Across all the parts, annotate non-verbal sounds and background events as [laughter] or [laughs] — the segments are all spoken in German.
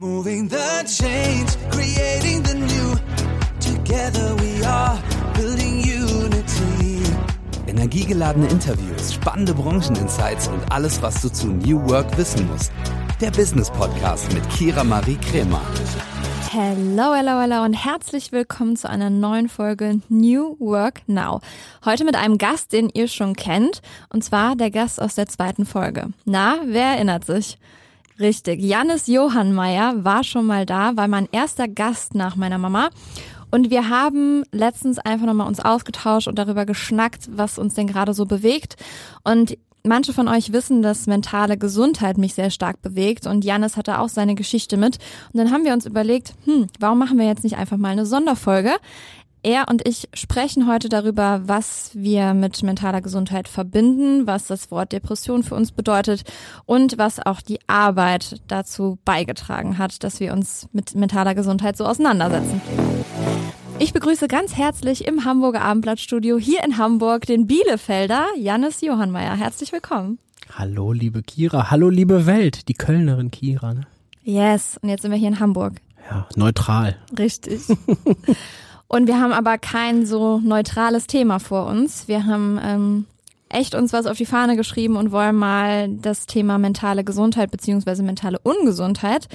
Moving the change, creating the new. Together we are building unity. Energiegeladene Interviews, spannende Brancheninsights und alles, was du zu New Work wissen musst. Der Business Podcast mit Kira Marie Kremer. Hello, hello, hello und herzlich willkommen zu einer neuen Folge New Work Now. Heute mit einem Gast, den ihr schon kennt, und zwar der Gast aus der zweiten Folge. Na, wer erinnert sich? Richtig, Jannis Johannmeier war schon mal da, war mein erster Gast nach meiner Mama. Und wir haben letztens einfach nochmal uns ausgetauscht und darüber geschnackt, was uns denn gerade so bewegt. Und manche von euch wissen, dass mentale Gesundheit mich sehr stark bewegt und Janis hatte auch seine Geschichte mit. Und dann haben wir uns überlegt, hm, warum machen wir jetzt nicht einfach mal eine Sonderfolge? Er und ich sprechen heute darüber, was wir mit mentaler Gesundheit verbinden, was das Wort Depression für uns bedeutet und was auch die Arbeit dazu beigetragen hat, dass wir uns mit mentaler Gesundheit so auseinandersetzen. Ich begrüße ganz herzlich im Hamburger Abendblattstudio hier in Hamburg den Bielefelder Jannis Johannmeier. Herzlich willkommen. Hallo, liebe Kira. Hallo, liebe Welt. Die Kölnerin Kira, ne? Yes. Und jetzt sind wir hier in Hamburg. Ja, neutral. Richtig. [laughs] Und wir haben aber kein so neutrales Thema vor uns. Wir haben ähm, echt uns was auf die Fahne geschrieben und wollen mal das Thema mentale Gesundheit beziehungsweise mentale Ungesundheit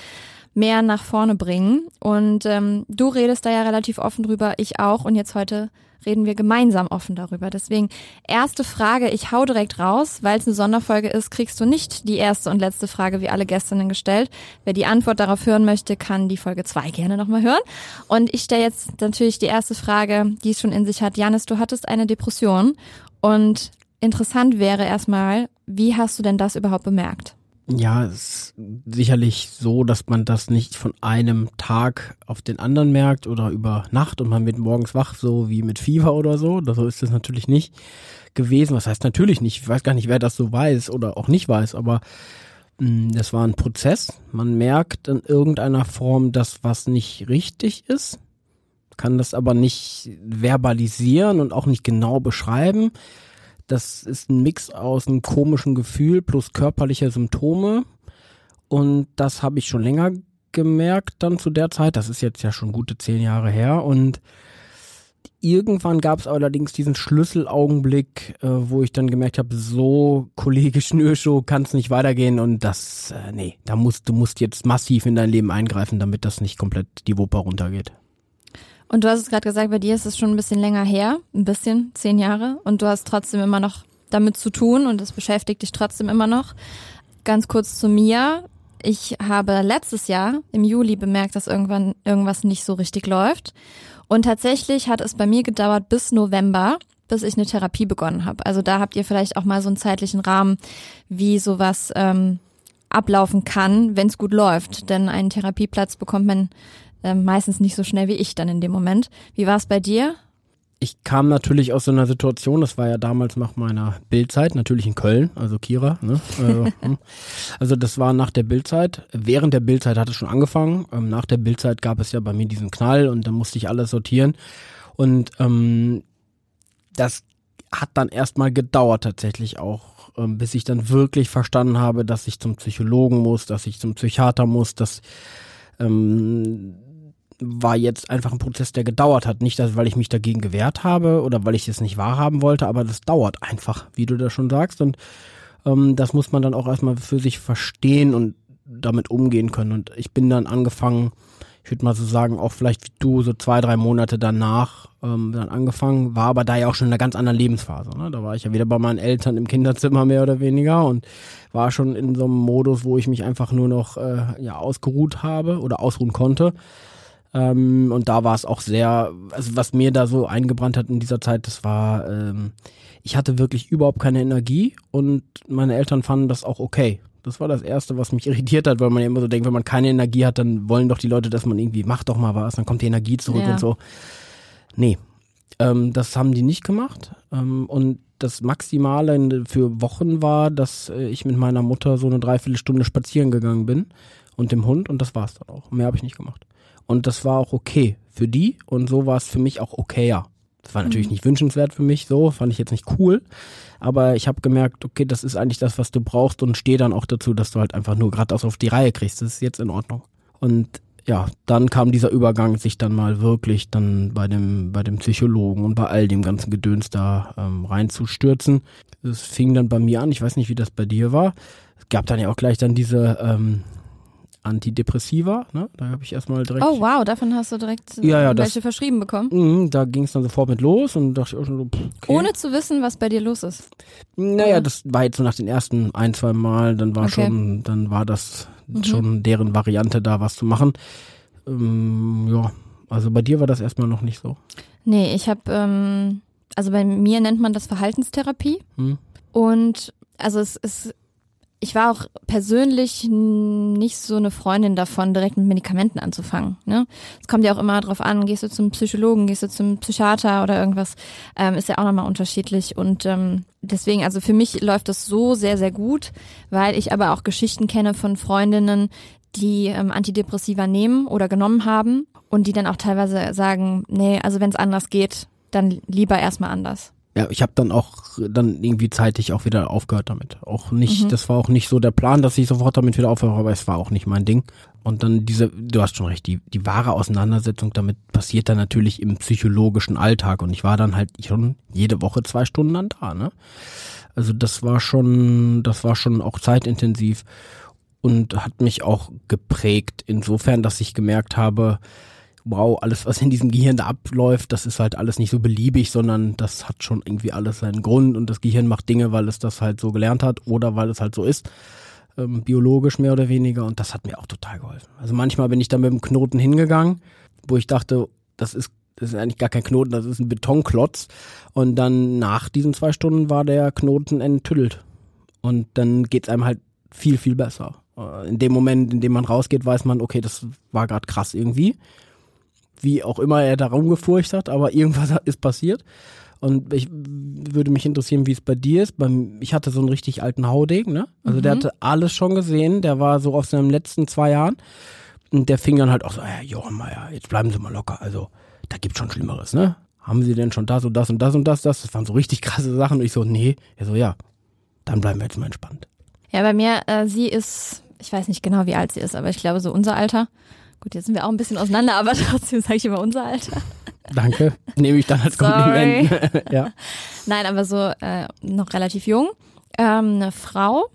mehr nach vorne bringen. Und ähm, du redest da ja relativ offen drüber, ich auch. Und jetzt heute reden wir gemeinsam offen darüber. Deswegen erste Frage, ich hau direkt raus, weil es eine Sonderfolge ist, kriegst du nicht die erste und letzte Frage wie alle Gästinnen gestellt. Wer die Antwort darauf hören möchte, kann die Folge zwei gerne nochmal hören. Und ich stelle jetzt natürlich die erste Frage, die es schon in sich hat. Janis, du hattest eine Depression und interessant wäre erstmal, wie hast du denn das überhaupt bemerkt? Ja, es ist sicherlich so, dass man das nicht von einem Tag auf den anderen merkt oder über Nacht und man wird morgens wach, so wie mit Fieber oder so. So ist es natürlich nicht gewesen. Was heißt natürlich nicht? Ich weiß gar nicht, wer das so weiß oder auch nicht weiß, aber mh, hm, das war ein Prozess. Man merkt in irgendeiner Form, dass was nicht richtig ist, kann das aber nicht verbalisieren und auch nicht genau beschreiben das ist ein Mix aus einem komischen Gefühl plus körperlicher Symptome. Und das habe ich schon länger gemerkt dann zu der Zeit. Das ist jetzt ja schon gute zehn Jahre her. Und irgendwann gab es allerdings diesen Schlüsselaugenblick, äh, wo ich dann gemerkt habe, so Kollege Schnürschuh kann es nicht weitergehen und das, äh, nee, da musst du musst jetzt massiv in dein Leben eingreifen, damit das nicht komplett die Wupper runtergeht. Und du hast es gerade gesagt, bei dir ist es schon ein bisschen länger her, ein bisschen, zehn Jahre, und du hast trotzdem immer noch damit zu tun und es beschäftigt dich trotzdem immer noch. Ganz kurz zu mir. Ich habe letztes Jahr im Juli bemerkt, dass irgendwann irgendwas nicht so richtig läuft. Und tatsächlich hat es bei mir gedauert bis November, bis ich eine Therapie begonnen habe. Also da habt ihr vielleicht auch mal so einen zeitlichen Rahmen, wie sowas ähm, ablaufen kann, wenn es gut läuft. Denn einen Therapieplatz bekommt man ähm, meistens nicht so schnell wie ich dann in dem Moment. Wie war es bei dir? Ich kam natürlich aus so einer Situation, das war ja damals nach meiner Bildzeit, natürlich in Köln, also Kira. Ne? Also, [laughs] hm. also das war nach der Bildzeit. Während der Bildzeit hat es schon angefangen. Ähm, nach der Bildzeit gab es ja bei mir diesen Knall und da musste ich alles sortieren. Und ähm, das hat dann erstmal gedauert tatsächlich auch, ähm, bis ich dann wirklich verstanden habe, dass ich zum Psychologen muss, dass ich zum Psychiater muss, dass ähm, war jetzt einfach ein Prozess, der gedauert hat. Nicht, dass, weil ich mich dagegen gewehrt habe oder weil ich es nicht wahrhaben wollte, aber das dauert einfach, wie du da schon sagst. Und ähm, das muss man dann auch erstmal für sich verstehen und damit umgehen können. Und ich bin dann angefangen, ich würde mal so sagen, auch vielleicht wie du, so zwei, drei Monate danach ähm, dann angefangen, war aber da ja auch schon in einer ganz anderen Lebensphase. Ne? Da war ich ja wieder bei meinen Eltern im Kinderzimmer mehr oder weniger und war schon in so einem Modus, wo ich mich einfach nur noch äh, ja, ausgeruht habe oder ausruhen konnte. Ähm, und da war es auch sehr, also was mir da so eingebrannt hat in dieser Zeit, das war, ähm, ich hatte wirklich überhaupt keine Energie und meine Eltern fanden das auch okay. Das war das Erste, was mich [laughs] irritiert hat, weil man ja immer so denkt, wenn man keine Energie hat, dann wollen doch die Leute, dass man irgendwie, macht doch mal was, dann kommt die Energie zurück ja. und so. Nee, ähm, das haben die nicht gemacht. Ähm, und das Maximale für Wochen war, dass äh, ich mit meiner Mutter so eine Dreiviertelstunde spazieren gegangen bin und dem Hund und das war's dann auch. Mehr habe ich nicht gemacht. Und das war auch okay für die und so war es für mich auch okayer. Das war natürlich mhm. nicht wünschenswert für mich, so fand ich jetzt nicht cool. Aber ich habe gemerkt, okay, das ist eigentlich das, was du brauchst und stehe dann auch dazu, dass du halt einfach nur gerade das auf die Reihe kriegst. Das ist jetzt in Ordnung. Und ja, dann kam dieser Übergang, sich dann mal wirklich dann bei dem, bei dem Psychologen und bei all dem ganzen Gedöns da ähm, reinzustürzen. Es fing dann bei mir an, ich weiß nicht, wie das bei dir war. Es gab dann ja auch gleich dann diese ähm, Antidepressiva, ne? Da habe ich erstmal direkt. Oh wow, davon hast du direkt Ja, ja, das- welche verschrieben bekommen. Mhm, da ging es dann sofort mit los und dachte ich auch schon so, pff, okay. Ohne zu wissen, was bei dir los ist. Naja, das war jetzt so nach den ersten ein, zwei Mal, dann war Okay. schon, dann war das schon deren Variante da was zu machen. Ähm, ja, also bei dir war das erstmal noch nicht so. Nee, ich habe, ähm, also bei mir nennt man das Verhaltenstherapie. Hm. Und also es ist, ich war auch persönlich nicht so eine Freundin davon, direkt mit Medikamenten anzufangen. Ne? Es kommt ja auch immer drauf an, gehst du zum Psychologen, gehst du zum Psychiater oder irgendwas, ähm, ist ja auch nochmal unterschiedlich. Und ähm, deswegen, also für mich läuft das so sehr, sehr gut, weil ich aber auch Geschichten kenne von Freundinnen, die ähm, Antidepressiva nehmen oder genommen haben und die dann auch teilweise sagen, nee, also wenn es anders geht, dann lieber erstmal anders. Ja, ich habe dann auch dann irgendwie zeitig auch wieder aufgehört damit. Auch nicht, das war auch nicht so der Plan, dass ich sofort damit wieder aufhöre, aber es war auch nicht mein Ding. Und dann diese, du hast schon recht, die, die wahre Auseinandersetzung damit passiert dann natürlich im psychologischen Alltag und ich war dann halt schon jede Woche zwei Stunden dann da, ne? Also das war schon, das war schon auch zeitintensiv und hat mich auch geprägt insofern, dass ich gemerkt habe, wow, alles, was in diesem Gehirn da abläuft, das ist halt alles nicht so beliebig, sondern das hat schon irgendwie alles seinen Grund und das Gehirn macht Dinge, weil es das halt so gelernt hat oder weil es halt so ist, ähm, biologisch mehr oder weniger und das hat mir auch total geholfen. Also manchmal bin ich da mit dem Knoten hingegangen, wo ich dachte, das ist das ist eigentlich gar kein Knoten, das ist ein Betonklotz. Und dann nach diesen zwei Stunden war der Knoten enttüdelt. Und dann geht's einem halt viel, viel besser. Äh, In dem Moment, in dem man rausgeht, weiß man, okay, das war gerade krass irgendwie wie auch immer er da rumgefurcht hat, aber irgendwas ist passiert. Und ich würde mich interessieren, wie es bei dir ist. Beim, ich hatte so einen richtig alten Haudegen, ne? Also der hatte alles schon gesehen. Der war so aus seinen letzten zwei Jahren. Und der fing dann halt auch so, ja, Johann Meier, jetzt bleiben Sie mal locker. Also, da gibt's schon Schlimmeres, ne? Haben Sie denn schon das und das und das und das, das? Das waren so richtig krasse Sachen. Und ich so, nee. Er so, ja, dann bleiben wir jetzt mal entspannt. Ja, bei mir, äh, sie ist, ich weiß nicht genau, wie alt sie ist, aber ich glaube so unser Alter. Gut, jetzt sind wir auch ein bisschen auseinander, aber [laughs] trotzdem sage ich immer unser Alter. Danke. Nehme ich dann als Sorry. Kompliment. [laughs] ja. Nein, aber so äh, noch relativ jung. Ähm, eine Frau.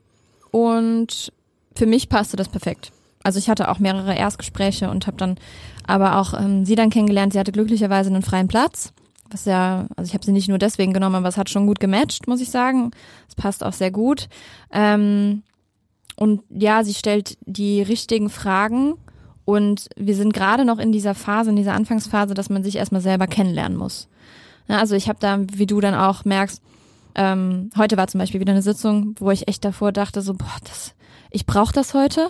Und für mich passte das perfekt. Also ich hatte auch mehrere Erstgespräche und habe dann aber auch ähm, sie dann kennengelernt. Sie hatte glücklicherweise einen freien Platz. Was ja, also ich habe sie nicht nur deswegen genommen, aber es hat schon gut gematcht, muss ich sagen. Es passt auch sehr gut. Ähm, und ja, sie stellt die richtigen Fragen und wir sind gerade noch in dieser Phase, in dieser Anfangsphase, dass man sich erstmal selber kennenlernen muss. Ja, also ich habe da, wie du dann auch merkst, ähm, heute war zum Beispiel wieder eine Sitzung, wo ich echt davor dachte, so, boah, das, ich brauche das heute.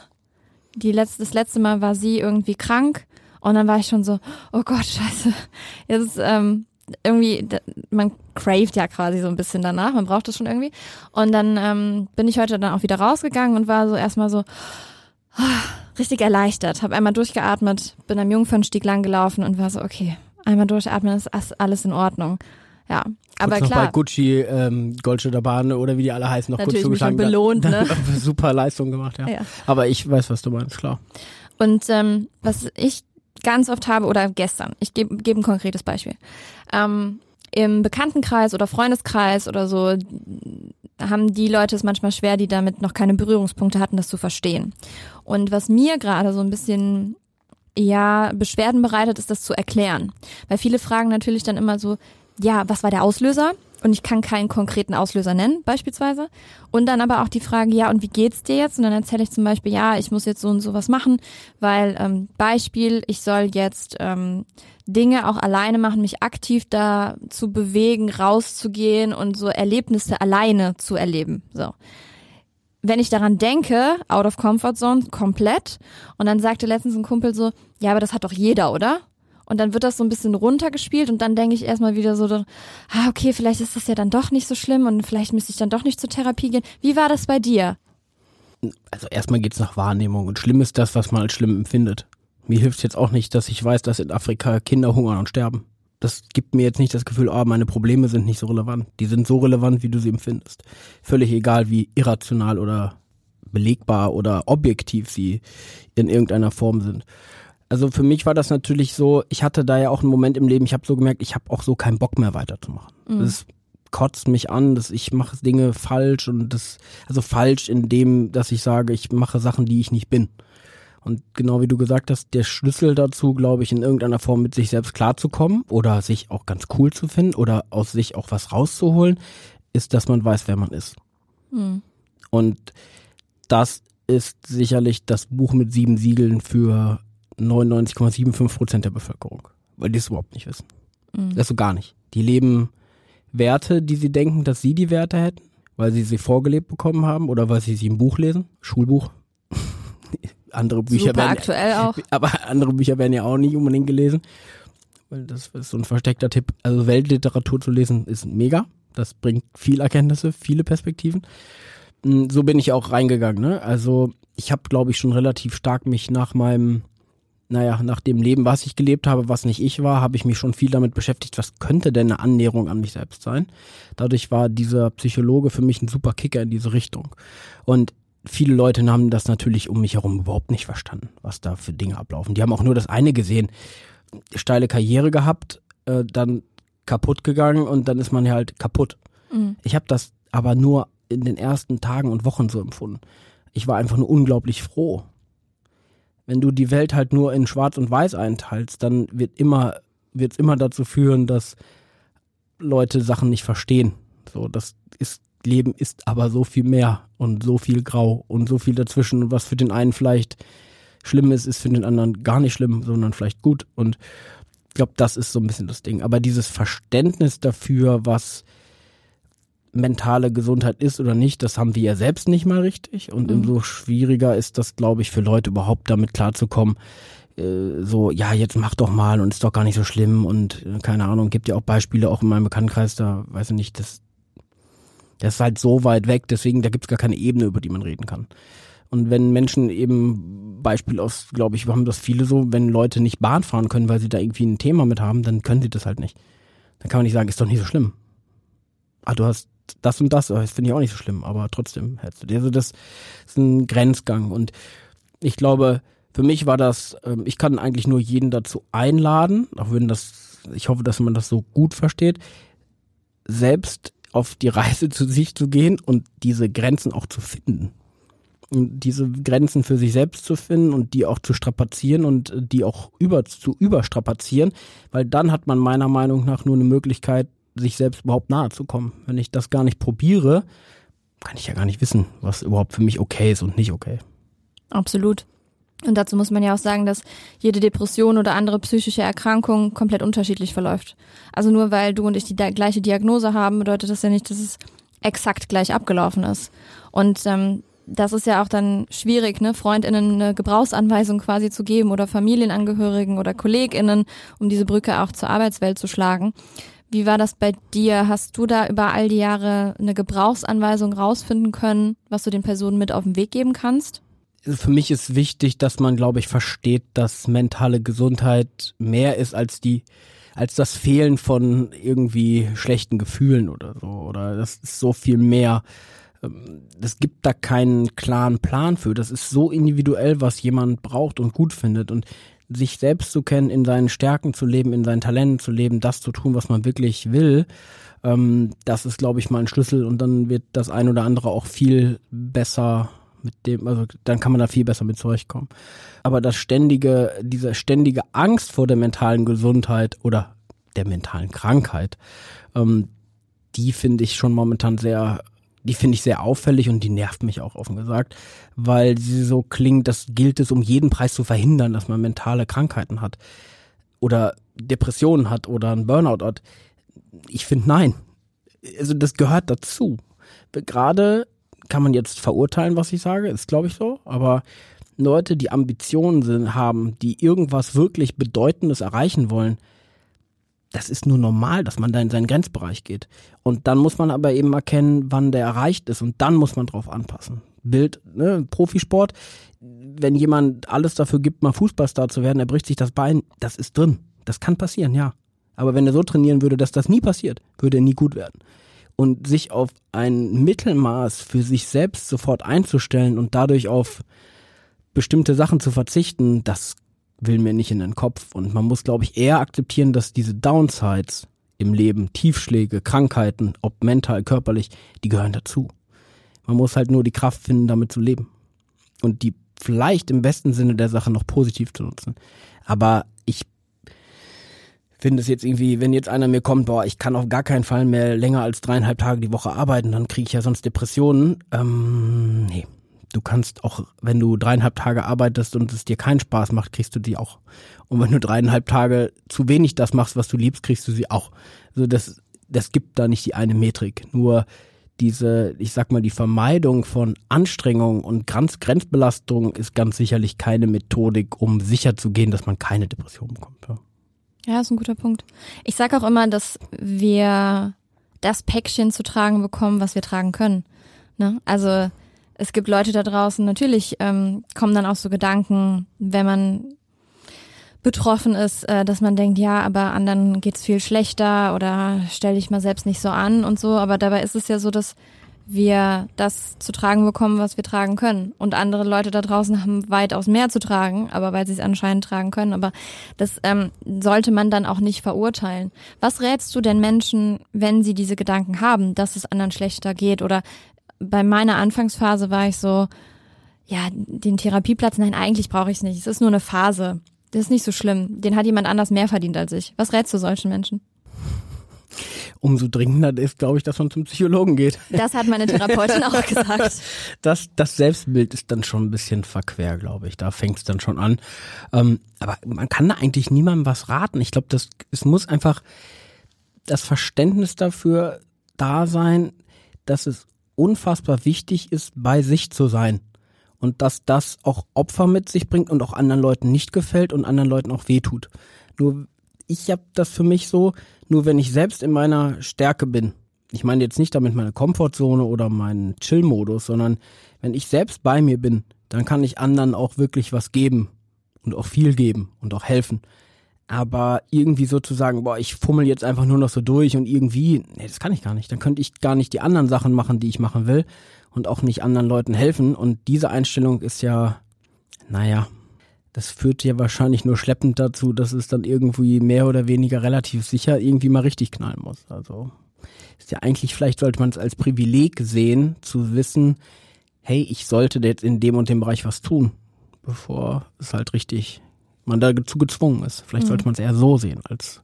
Die letzte, das letzte Mal war sie irgendwie krank und dann war ich schon so, oh Gott, [laughs] scheiße. Jetzt ähm, irgendwie, man craved ja quasi so ein bisschen danach, man braucht das schon irgendwie. Und dann ähm, bin ich heute dann auch wieder rausgegangen und war so erstmal so ah, richtig erleichtert. Habe einmal durchgeatmet, bin am Jungfernstieg lang gelaufen und war so, okay, einmal durchatmen, ist alles in Ordnung. Ja, aber kurz noch bei klar. Gucci, ähm, Goldschütter Bahn oder wie die alle heißen, noch Natürlich kurz mich schon zugeschlagen. belohnt, ne? [laughs] Super Leistung gemacht, ja. Ja. Aber ich weiß, was du meinst, klar. Und ähm, was ich ganz oft habe, oder gestern, ich gebe geb ein konkretes Beispiel. Ähm, Im Bekanntenkreis oder Freundeskreis oder so haben die Leute es manchmal schwer, die damit noch keine Berührungspunkte hatten, das zu verstehen. Und was mir gerade so ein bisschen ja Beschwerden bereitet, ist das zu erklären. Weil viele fragen natürlich dann immer so, ja, was war der Auslöser? Und ich kann keinen konkreten Auslöser nennen, beispielsweise. Und dann aber auch die Frage, ja, und wie geht's dir jetzt? Und dann erzähle ich zum Beispiel, ja, ich muss jetzt so und so was machen, weil ähm, Beispiel, ich soll jetzt ähm, Dinge auch alleine machen, mich aktiv dazu bewegen, rauszugehen und so Erlebnisse alleine zu erleben. So wenn ich daran denke, out of comfort zone, komplett. Und dann sagte letztens ein Kumpel so, ja, aber das hat doch jeder, oder? Und dann wird das so ein bisschen runtergespielt und dann denke ich erstmal wieder so, ah, okay, vielleicht ist das ja dann doch nicht so schlimm und vielleicht müsste ich dann doch nicht zur Therapie gehen. Wie war das bei dir? Also erstmal geht's nach Wahrnehmung und schlimm ist das, was man als schlimm empfindet. Mir hilft jetzt auch nicht, dass ich weiß, dass in Afrika Kinder hungern und sterben. Das gibt mir jetzt nicht das Gefühl, oh, meine Probleme sind nicht so relevant. Die sind so relevant, wie du sie empfindest. Völlig egal, wie irrational oder belegbar oder objektiv sie in irgendeiner Form sind. Also für mich war das natürlich so, ich hatte da ja auch einen Moment im Leben, ich habe so gemerkt, ich habe auch so keinen Bock mehr weiterzumachen. Mhm. Das kotzt mich an, dass ich mache Dinge falsch und das, also falsch in dem, dass ich sage, ich mache Sachen, die ich nicht bin. Und genau wie du gesagt hast, der Schlüssel dazu, glaube ich, in irgendeiner Form mit sich selbst klarzukommen oder sich auch ganz cool zu finden oder aus sich auch was rauszuholen, ist, dass man weiß, wer man ist. Mhm. Und das ist sicherlich das Buch mit sieben Siegeln für 99,75 Prozent der Bevölkerung, weil die es überhaupt nicht wissen. Mhm. Das so gar nicht. Die leben Werte, die sie denken, dass sie die Werte hätten, weil sie sie vorgelebt bekommen haben oder weil sie sie im Buch lesen, Schulbuch. [laughs] andere Bücher Super werden aktuell auch. [laughs] Aber andere Bücher werden ja auch nicht unbedingt gelesen, weil das ist so ein versteckter Tipp. Also Weltliteratur zu lesen ist mega. Das bringt viel Erkenntnisse, viele Perspektiven. Hm, so bin ich auch reingegangen. Ne? Also ich habe, glaube ich, schon relativ stark mich nach meinem naja, nach dem Leben, was ich gelebt habe, was nicht ich war, habe ich mich schon viel damit beschäftigt, was könnte denn eine Annäherung an mich selbst sein. Dadurch war dieser Psychologe für mich ein super Kicker in diese Richtung. Und viele Leute haben das natürlich um mich herum überhaupt nicht verstanden, was da für Dinge ablaufen. Die haben auch nur das eine gesehen, steile Karriere gehabt, äh, dann kaputt gegangen und dann ist man ja halt kaputt. Mhm. Ich habe das aber nur in den ersten Tagen und Wochen so empfunden. Ich war einfach nur unglaublich froh wenn du die Welt halt nur in Schwarz und Weiß einteilst, dann wird immer, wird es immer dazu führen, dass Leute Sachen nicht verstehen. So, das ist, Leben ist aber so viel mehr und so viel grau und so viel dazwischen. Und was für den einen vielleicht schlimm ist, ist für den anderen gar nicht schlimm, sondern vielleicht gut. Und ich glaube, das ist so ein bisschen das Ding. Aber dieses Verständnis dafür, was mentale Gesundheit ist oder nicht, das haben wir ja selbst nicht mal richtig. Und mhm. umso schwieriger ist das, glaube ich, für Leute überhaupt damit klarzukommen. Äh, so, ja, jetzt mach doch mal und ist doch gar nicht so schlimm und äh, keine Ahnung, gibt ja auch Beispiele auch in meinem Bekanntenkreis, da weiß ich nicht, das, das ist halt so weit weg, deswegen, da gibt es gar keine Ebene, über die man reden kann. Und wenn Menschen eben, Beispiel aus, glaube ich, haben das viele so, wenn Leute nicht Bahn fahren können, weil sie da irgendwie ein Thema mit haben, dann können sie das halt nicht. Dann kann man nicht sagen, ist doch nicht so schlimm. Ah, du hast das und das, das finde ich auch nicht so schlimm, aber trotzdem hättest du dir. Also das ist ein Grenzgang und ich glaube, für mich war das, ähm, ich kann eigentlich nur jeden dazu einladen, auch wenn das, ich hoffe, dass man das so gut versteht, selbst auf die Reise [laughs] zu sich zu gehen und diese Grenzen auch zu finden. Und diese Grenzen für sich selbst zu finden und die auch zu strapazieren und die auch über, zu überstrapazieren, weil dann hat man meiner Meinung nach nur eine Möglichkeit, sich selbst überhaupt nahe zu kommen. Wenn ich das gar nicht probiere, kann ich ja gar nicht wissen, was überhaupt für mich okay ist und nicht okay. Absolut. Und dazu muss man ja auch sagen, dass jede Depression oder andere psychische Erkrankung komplett unterschiedlich verläuft. Also nur weil du und ich die gleiche Diagnose haben, bedeutet das ja nicht, dass es exakt gleich abgelaufen ist. Und ähm, das ist ja auch dann schwierig, ne, FreundInnen eine Gebrauchsanweisung quasi zu geben oder Familienangehörigen oder KollegInnen, um diese Brücke auch zur Arbeitswelt zu schlagen. Wie war das bei dir? Hast du da über all die Jahre eine Gebrauchsanweisung rausfinden können, was du den Personen mit auf den Weg geben kannst? Für mich ist wichtig, dass man, glaube ich, versteht, dass mentale Gesundheit mehr ist als die, als das Fehlen von irgendwie schlechten Gefühlen oder so. Oder das ist so viel mehr. Ähm, es gibt da keinen klaren Plan für. Das ist so individuell, was jemand braucht und gut findet. Und sich selbst zu kennen, in seinen Stärken zu leben, in seinen Talenten zu leben, das zu tun, was man wirklich will, ähm, das ist, glaube ich, mal ein Schlüssel und dann wird das ein oder andere auch viel besser mit dem, also dann kann man da viel besser mit zurechtkommen. Aber das ständige, diese ständige Angst vor der mentalen Gesundheit oder der mentalen Krankheit, ähm, die finde ich schon momentan sehr die finde ich sehr auffällig und die nervt mich auch offen gesagt, weil sie so klingt, das gilt es um jeden Preis zu verhindern, dass man mentale Krankheiten hat oder Depressionen hat oder ein Burnout hat. Ich finde nein. Also das gehört dazu. Gerade kann man jetzt verurteilen, was ich sage, ist glaube ich so, aber Leute, die Ambitionen sind, haben, die irgendwas wirklich Bedeutendes erreichen wollen, das ist nur normal, dass man da in seinen Grenzbereich geht. Und dann muss man aber eben erkennen, wann der erreicht ist und dann muss man drauf anpassen. Bild, ne, Profisport, wenn jemand alles dafür gibt, mal Fußballstar zu werden, er bricht sich das Bein, das ist drin. Das kann passieren, ja. Aber wenn er so trainieren würde, dass das nie passiert, würde er nie gut werden. und sich auf ein Mittelmaß für sich selbst sofort einzustellen und dadurch auf bestimmte Sachen zu verzichten, das will mir nicht in den Kopf. Und man muss, glaube ich, eher akzeptieren, dass diese Downsides im Leben, Tiefschläge, Krankheiten, ob mental, körperlich, die gehören dazu. Man muss halt nur die Kraft finden, damit zu leben. Und die vielleicht im besten Sinne der Sache noch positiv zu nutzen. Aber ich finde es jetzt irgendwie, wenn jetzt einer mir kommt, boah, ich kann auf gar keinen Fall mehr länger als dreieinhalb Tage die Woche arbeiten, dann kriege ich ja sonst Depressionen. Ähm, nee. Du kannst auch, wenn du dreieinhalb Tage arbeitest und es dir keinen Spaß macht, kriegst du die auch. Und wenn du dreieinhalb Tage zu wenig das machst, was du liebst, kriegst du sie auch. Also das, das gibt da nicht die eine Metrik. Nur diese, ich sag mal, die Vermeidung von Anstrengung und Grenz Grenzbelastung ist ganz sicherlich keine Methodik, um sicher zu gehen, dass man keine Depression bekommt. Ja. Ja, ist ein guter Punkt. Ich sage auch immer, dass wir das Päckchen zu tragen bekommen, was wir tragen können. Ne? Also es gibt Leute da draußen, natürlich ähm, kommen dann auch so Gedanken, wenn man betroffen ist, äh, dass man denkt, ja, aber anderen geht's viel schlechter oder stell dich mal selbst nicht so an und so. Aber dabei ist es ja so, dass wir das zu tragen bekommen, was wir tragen können. Und andere Leute da draußen haben weitaus mehr zu tragen, aber weil sie es anscheinend tragen können. Aber das ähm, sollte man dann auch nicht verurteilen. Was rätst du denn Menschen, wenn sie diese Gedanken haben, dass es anderen schlechter geht? Oder bei meiner Anfangsphase war ich so, ja, den Therapieplatz, nein, eigentlich brauche ich es nicht. Es ist nur eine Phase. Das ist nicht so schlimm. Den hat jemand anders mehr verdient als ich. Was rätst du solchen Menschen? umso dringender ist, glaube ich, dass man zum Psychologen geht. Das hat meine Therapeutin auch [laughs] gesagt. Das, das Selbstbild ist dann schon ein bisschen verquer, glaube ich. Da fängt es dann schon an. Ähm, aber man kann da eigentlich niemandem was raten. Ich glaube, das es muss einfach das Verständnis dafür da sein, dass es unfassbar wichtig ist, bei sich zu sein. Und dass das auch Opfer mit sich bringt und auch anderen Leuten nicht gefällt und anderen Leuten auch wehtut. Nur ich habe das für mich so, nur wenn ich selbst in meiner Stärke bin, ich meine jetzt nicht damit meine Komfortzone oder meinen Chill-Modus, sondern wenn ich selbst bei mir bin, dann kann ich anderen auch wirklich was geben und auch viel geben und auch helfen. Aber irgendwie sozusagen, boah, ich fummel jetzt einfach nur noch so durch und irgendwie, nee, das kann ich gar nicht. Dann könnte ich gar nicht die anderen Sachen machen, die ich machen will und auch nicht anderen Leuten helfen. Und diese Einstellung ist ja, naja, das führt ja wahrscheinlich nur schleppend dazu, dass es dann irgendwie mehr oder weniger relativ sicher irgendwie mal richtig knallen muss. Also ist ja eigentlich, vielleicht sollte man es als Privileg sehen, zu wissen, hey, ich sollte jetzt in dem und dem Bereich was tun, bevor es halt richtig man dazu gezwungen ist. Vielleicht mhm. sollte man es eher so sehen, als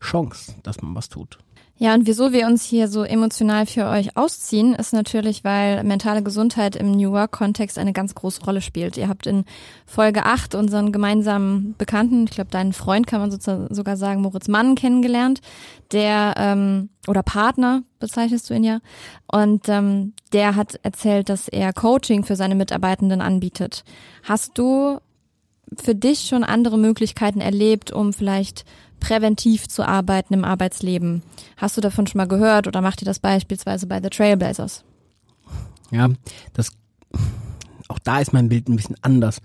Chance, dass man was tut. Ja, und wieso wir uns hier so emotional für euch ausziehen, ist natürlich, weil mentale Gesundheit im New Work-Kontext eine ganz große Rolle spielt. Ihr habt in Folge 8 unseren gemeinsamen Bekannten, ich glaube deinen Freund kann man sogar sagen, Moritz Mann kennengelernt, der ähm, oder Partner bezeichnest du ihn ja. Und ähm, der hat erzählt, dass er Coaching für seine Mitarbeitenden anbietet. Hast du für dich schon andere Möglichkeiten erlebt, um vielleicht präventiv zu arbeiten im Arbeitsleben. Hast du davon schon mal gehört oder macht ihr das beispielsweise bei The Trailblazers? Ja, das auch da ist mein Bild ein bisschen anders.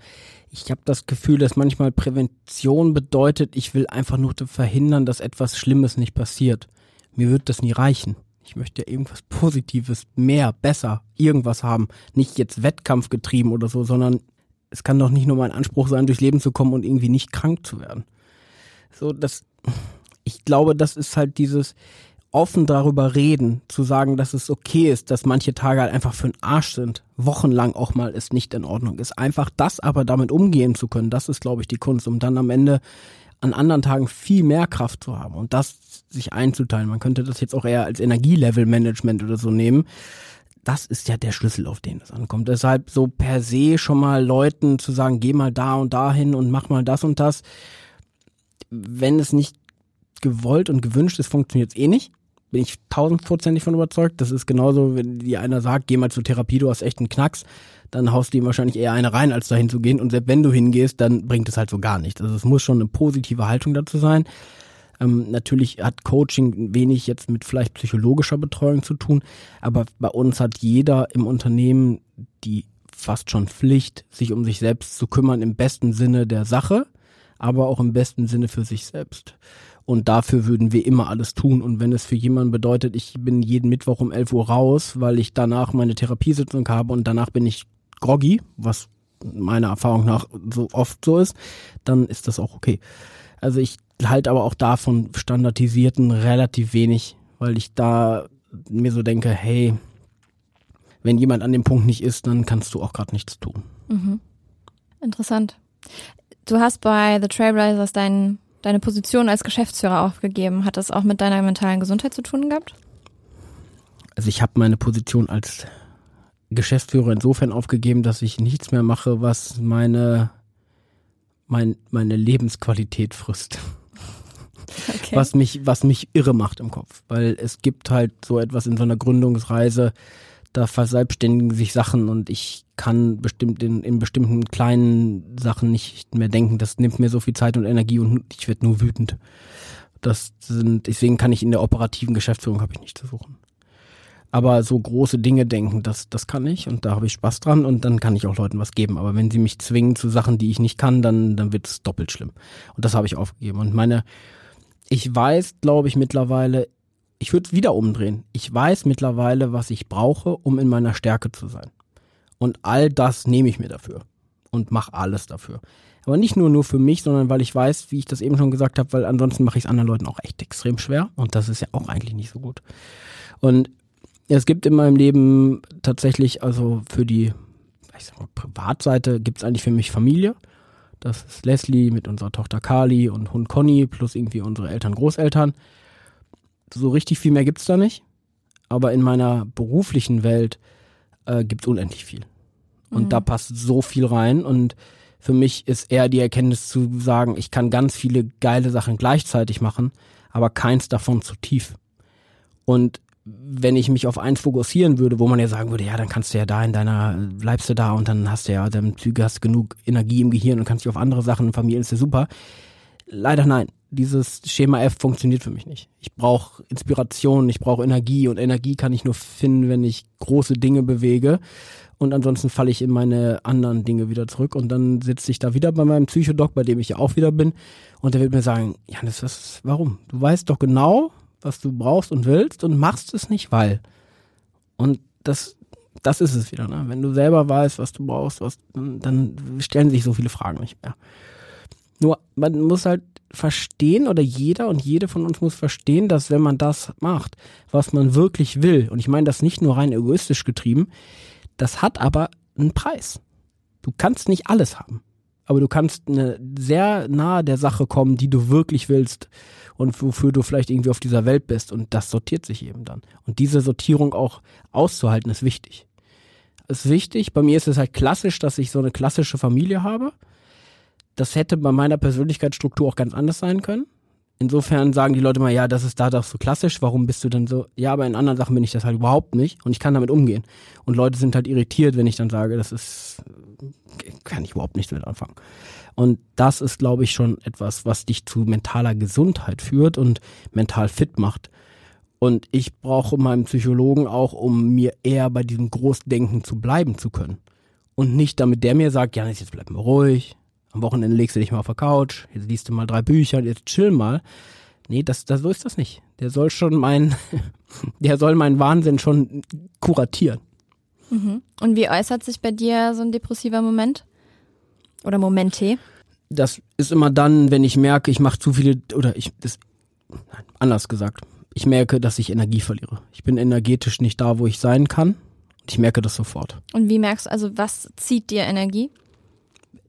Ich habe das Gefühl, dass manchmal Prävention bedeutet, ich will einfach nur verhindern, dass etwas Schlimmes nicht passiert. Mir wird das nie reichen. Ich möchte ja irgendwas Positives, mehr, besser, irgendwas haben. Nicht jetzt Wettkampfgetrieben oder so, sondern es kann doch nicht nur mein Anspruch sein, durchs Leben zu kommen und irgendwie nicht krank zu werden. So, das, ich glaube, das ist halt dieses offen darüber reden, zu sagen, dass es okay ist, dass manche Tage halt einfach für den Arsch sind, wochenlang auch mal ist nicht in Ordnung ist. Einfach das aber damit umgehen zu können, das ist, glaube ich, die Kunst, um dann am Ende an anderen Tagen viel mehr Kraft zu haben und das sich einzuteilen. Man könnte das jetzt auch eher als Energielevel-Management oder so nehmen. Das ist ja der Schlüssel, auf den es ankommt. Deshalb so per se schon mal Leuten zu sagen, geh mal da und dahin und mach mal das und das wenn es nicht gewollt und gewünscht ist, funktioniert es eh nicht. Bin ich tausendprozentig von überzeugt. Das ist genauso, wenn dir einer sagt, geh mal zur Therapie, du hast echt einen Knacks, dann haust du ihm wahrscheinlich eher eine rein, als dahin zu gehen. Und selbst wenn du hingehst, dann bringt es halt so gar nichts. Also es muss schon eine positive Haltung dazu sein. Ähm, natürlich hat Coaching wenig jetzt mit vielleicht psychologischer Betreuung zu tun, aber bei uns hat jeder im Unternehmen die fast schon Pflicht, sich um sich selbst zu kümmern im besten Sinne der Sache aber auch im besten Sinne für sich selbst. Und dafür würden wir immer alles tun. Und wenn es für jemanden bedeutet, ich bin jeden Mittwoch um 11 Uhr raus, weil ich danach meine Therapiesitzung habe und danach bin ich groggy, was meiner Erfahrung nach so oft so ist, dann ist das auch okay. Also ich halte aber auch davon standardisierten relativ wenig, weil ich da mir so denke, hey, wenn jemand an dem Punkt nicht ist, dann kannst du auch gerade nichts tun. Mhm. Interessant. Du hast bei The Trailblazers dein, deine Position als Geschäftsführer aufgegeben. Hat das auch mit deiner mentalen Gesundheit zu tun gehabt? Also ich habe meine Position als Geschäftsführer insofern aufgegeben, dass ich nichts mehr mache, was meine, mein, meine Lebensqualität frisst. Okay. Was mich, was mich irre macht im Kopf. Weil es gibt halt so etwas in so einer Gründungsreise, da verselbstständigen sich Sachen und ich kann bestimmt in, in bestimmten kleinen Sachen nicht mehr denken. Das nimmt mir so viel Zeit und Energie und ich werde nur wütend. Das sind, deswegen kann ich in der operativen Geschäftsführung habe ich nicht zu suchen. Aber so große Dinge denken, das, das kann ich und da habe ich Spaß dran und dann kann ich auch Leuten was geben. Aber wenn sie mich zwingen zu Sachen, die ich nicht kann, dann, dann wird es doppelt schlimm. Und das habe ich aufgegeben. Und meine, ich weiß, glaube ich, mittlerweile, ich würde es wieder umdrehen. Ich weiß mittlerweile, was ich brauche, um in meiner Stärke zu sein. Und all das nehme ich mir dafür und mache alles dafür. Aber nicht nur nur für mich, sondern weil ich weiß, wie ich das eben schon gesagt habe, weil ansonsten mache ich es anderen Leuten auch echt extrem schwer und das ist ja auch eigentlich nicht so gut. Und es gibt in meinem Leben tatsächlich, also für die ich sag mal, Privatseite gibt es eigentlich für mich Familie. Das ist Leslie mit unserer Tochter Kali und Hund Conny plus irgendwie unsere Eltern, Großeltern so richtig viel mehr gibt's da nicht. Aber in meiner beruflichen Welt äh, gibt's unendlich viel. Und mhm. da passt so viel rein. Und für mich ist eher die Erkenntnis zu sagen, ich kann ganz viele geile Sachen gleichzeitig machen, aber keins davon zu tief. Und wenn ich mich auf eins fokussieren würde, wo man ja sagen würde, ja, dann kannst du ja da in deiner, bleibst du da und dann hast du ja, dann hast genug Energie im Gehirn und kannst dich auf andere Sachen, Familie ist ja super. Leider nein dieses Schema F funktioniert für mich nicht. Ich brauche Inspiration, ich brauche Energie und Energie kann ich nur finden, wenn ich große Dinge bewege. Und ansonsten falle ich in meine anderen Dinge wieder zurück und dann sitze ich da wieder bei meinem Psychodoc, bei dem ich ja auch wieder bin. Und der wird mir sagen, Janis, was, warum? Du weißt doch genau, was du brauchst und willst und machst es nicht, weil. Und das, das ist es wieder, ne? Wenn du selber weißt, was du brauchst, was, dann stellen sich so viele Fragen nicht mehr. Nur, man muss halt verstehen oder jeder und jede von uns muss verstehen, dass wenn man das macht, was man wirklich will, und ich meine das nicht nur rein egoistisch getrieben, das hat aber einen Preis. Du kannst nicht alles haben, aber du kannst eine sehr nahe der Sache kommen, die du wirklich willst und wofür du vielleicht irgendwie auf dieser Welt bist und das sortiert sich eben dann. Und diese Sortierung auch auszuhalten ist wichtig. Ist wichtig. Bei mir ist es halt klassisch, dass ich so eine klassische Familie habe das hätte bei meiner Persönlichkeitsstruktur auch ganz anders sein können. Insofern sagen die Leute mal, ja, das ist da doch so klassisch, warum bist du denn so? Ja, aber in anderen Sachen bin ich das halt überhaupt nicht und ich kann damit umgehen. Und Leute sind halt irritiert, wenn ich dann sage, das ist, kann ich überhaupt nichts mit anfangen. Und das ist, glaube ich, schon etwas, was dich zu mentaler Gesundheit führt und mental fit macht. Und ich brauche meinen Psychologen auch, um mir eher bei diesem Großdenken zu bleiben zu können. Und nicht damit der mir sagt, ja, jetzt bleib mal ruhig, am Wochenende legst du dich mal auf der Couch, jetzt liest du mal drei Bücher, jetzt chill mal. Nee, das, das, so ist das nicht. Der soll schon mein, [laughs] der soll meinen Wahnsinn schon kuratieren. Mhm. Und wie äußert sich bei dir so ein depressiver Moment? Oder Momente? Das ist immer dann, wenn ich merke, ich mache zu viele, oder ich, das, nein, anders gesagt, ich merke, dass ich Energie verliere. Ich bin energetisch nicht da, wo ich sein kann. Ich merke das sofort. Und wie merkst du, also was zieht dir Energie?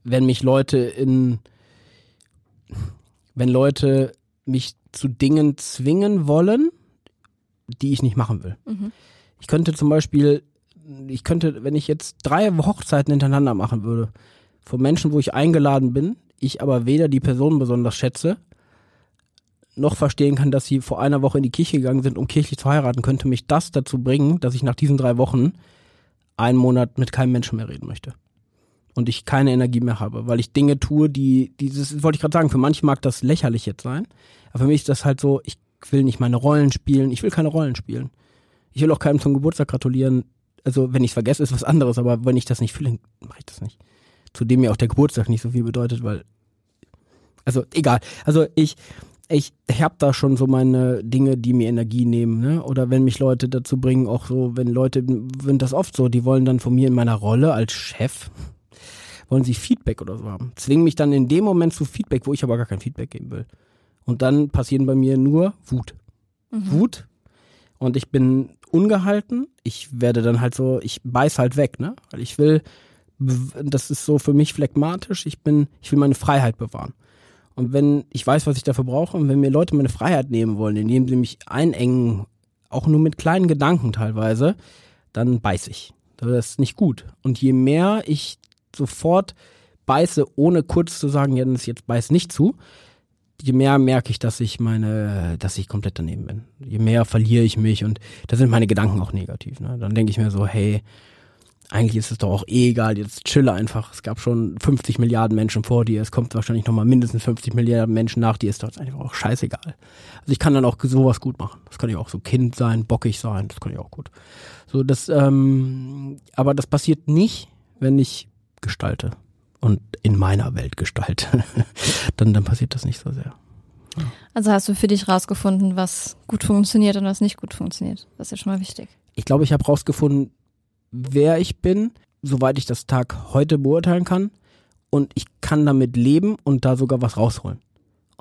Wenn mich Leute in, wenn Leute mich zu Dingen zwingen wollen, die ich nicht machen will. Mhm. Ich könnte zum Beispiel, ich könnte, wenn ich jetzt drei Hochzeiten hintereinander machen würde, von Menschen, wo ich eingeladen bin, ich aber weder die Person besonders schätze, noch verstehen kann, dass sie vor einer Woche in die Kirche gegangen sind, um kirchlich zu heiraten, könnte mich das dazu bringen, dass ich nach diesen drei Wochen einen Monat mit keinem Menschen mehr reden möchte und ich keine Energie mehr habe, weil ich Dinge tue, die, dieses wollte ich gerade sagen, für manche mag das lächerlich jetzt sein, aber für mich ist das halt so, ich will nicht meine Rollen spielen, ich will keine Rollen spielen. Ich will auch keinem zum Geburtstag gratulieren. Also, wenn ich es vergesse, ist was anderes, aber wenn ich das nicht fühle, mache ich das nicht. Zudem mir auch der Geburtstag nicht so viel bedeutet, weil also egal. Also ich ich, ich habe da schon so meine Dinge, die mir Energie nehmen, ne? Oder wenn mich Leute dazu bringen, auch so, wenn Leute, sind das oft so, die wollen dann von mir in meiner Rolle als Chef, wollen sie Feedback oder so haben. Zwingen mich dann in dem Moment zu Feedback, wo ich aber gar kein Feedback geben will. Und dann passieren bei mir nur Wut. Wut. Und ich bin ungehalten. Ich werde dann halt so, ich beiß halt weg, ne? Weil ich will, das ist so für mich phlegmatisch. Ich bin, ich will meine Freiheit bewahren. Und wenn ich weiß, was ich dafür brauche, und wenn mir Leute meine Freiheit nehmen wollen, indem sie mich einengen, auch nur mit kleinen Gedanken teilweise, dann beiß ich. Das ist nicht gut. Und je mehr ich sofort beiße, ohne kurz zu sagen, ja, jetzt beiß nicht zu, je mehr merke ich, dass ich meine, dass ich komplett daneben bin. Je mehr verliere ich mich und da sind meine Gedanken auch negativ. Ne? Dann denke ich mir so, hey, eigentlich ist es doch auch eh egal, jetzt chille einfach. Es gab schon 50 Milliarden Menschen vor dir, es kommt wahrscheinlich nochmal mindestens 50 Milliarden Menschen nach dir, ist doch einfach auch scheißegal. Also ich kann dann auch sowas gut machen. Das kann ja auch so Kind sein, bockig sein, das kann ich auch gut. So, das, ähm, aber das passiert nicht, wenn ich gestalte und in meiner Welt gestalte. [laughs] dann, dann passiert das nicht so sehr. Also hast du für dich rausgefunden, was gut funktioniert und was nicht gut funktioniert. Das ist ja schon mal wichtig. Ich glaube, ich habe rausgefunden, wer ich bin, soweit ich das Tag heute beurteilen kann. Und ich kann damit leben und da sogar was rausholen.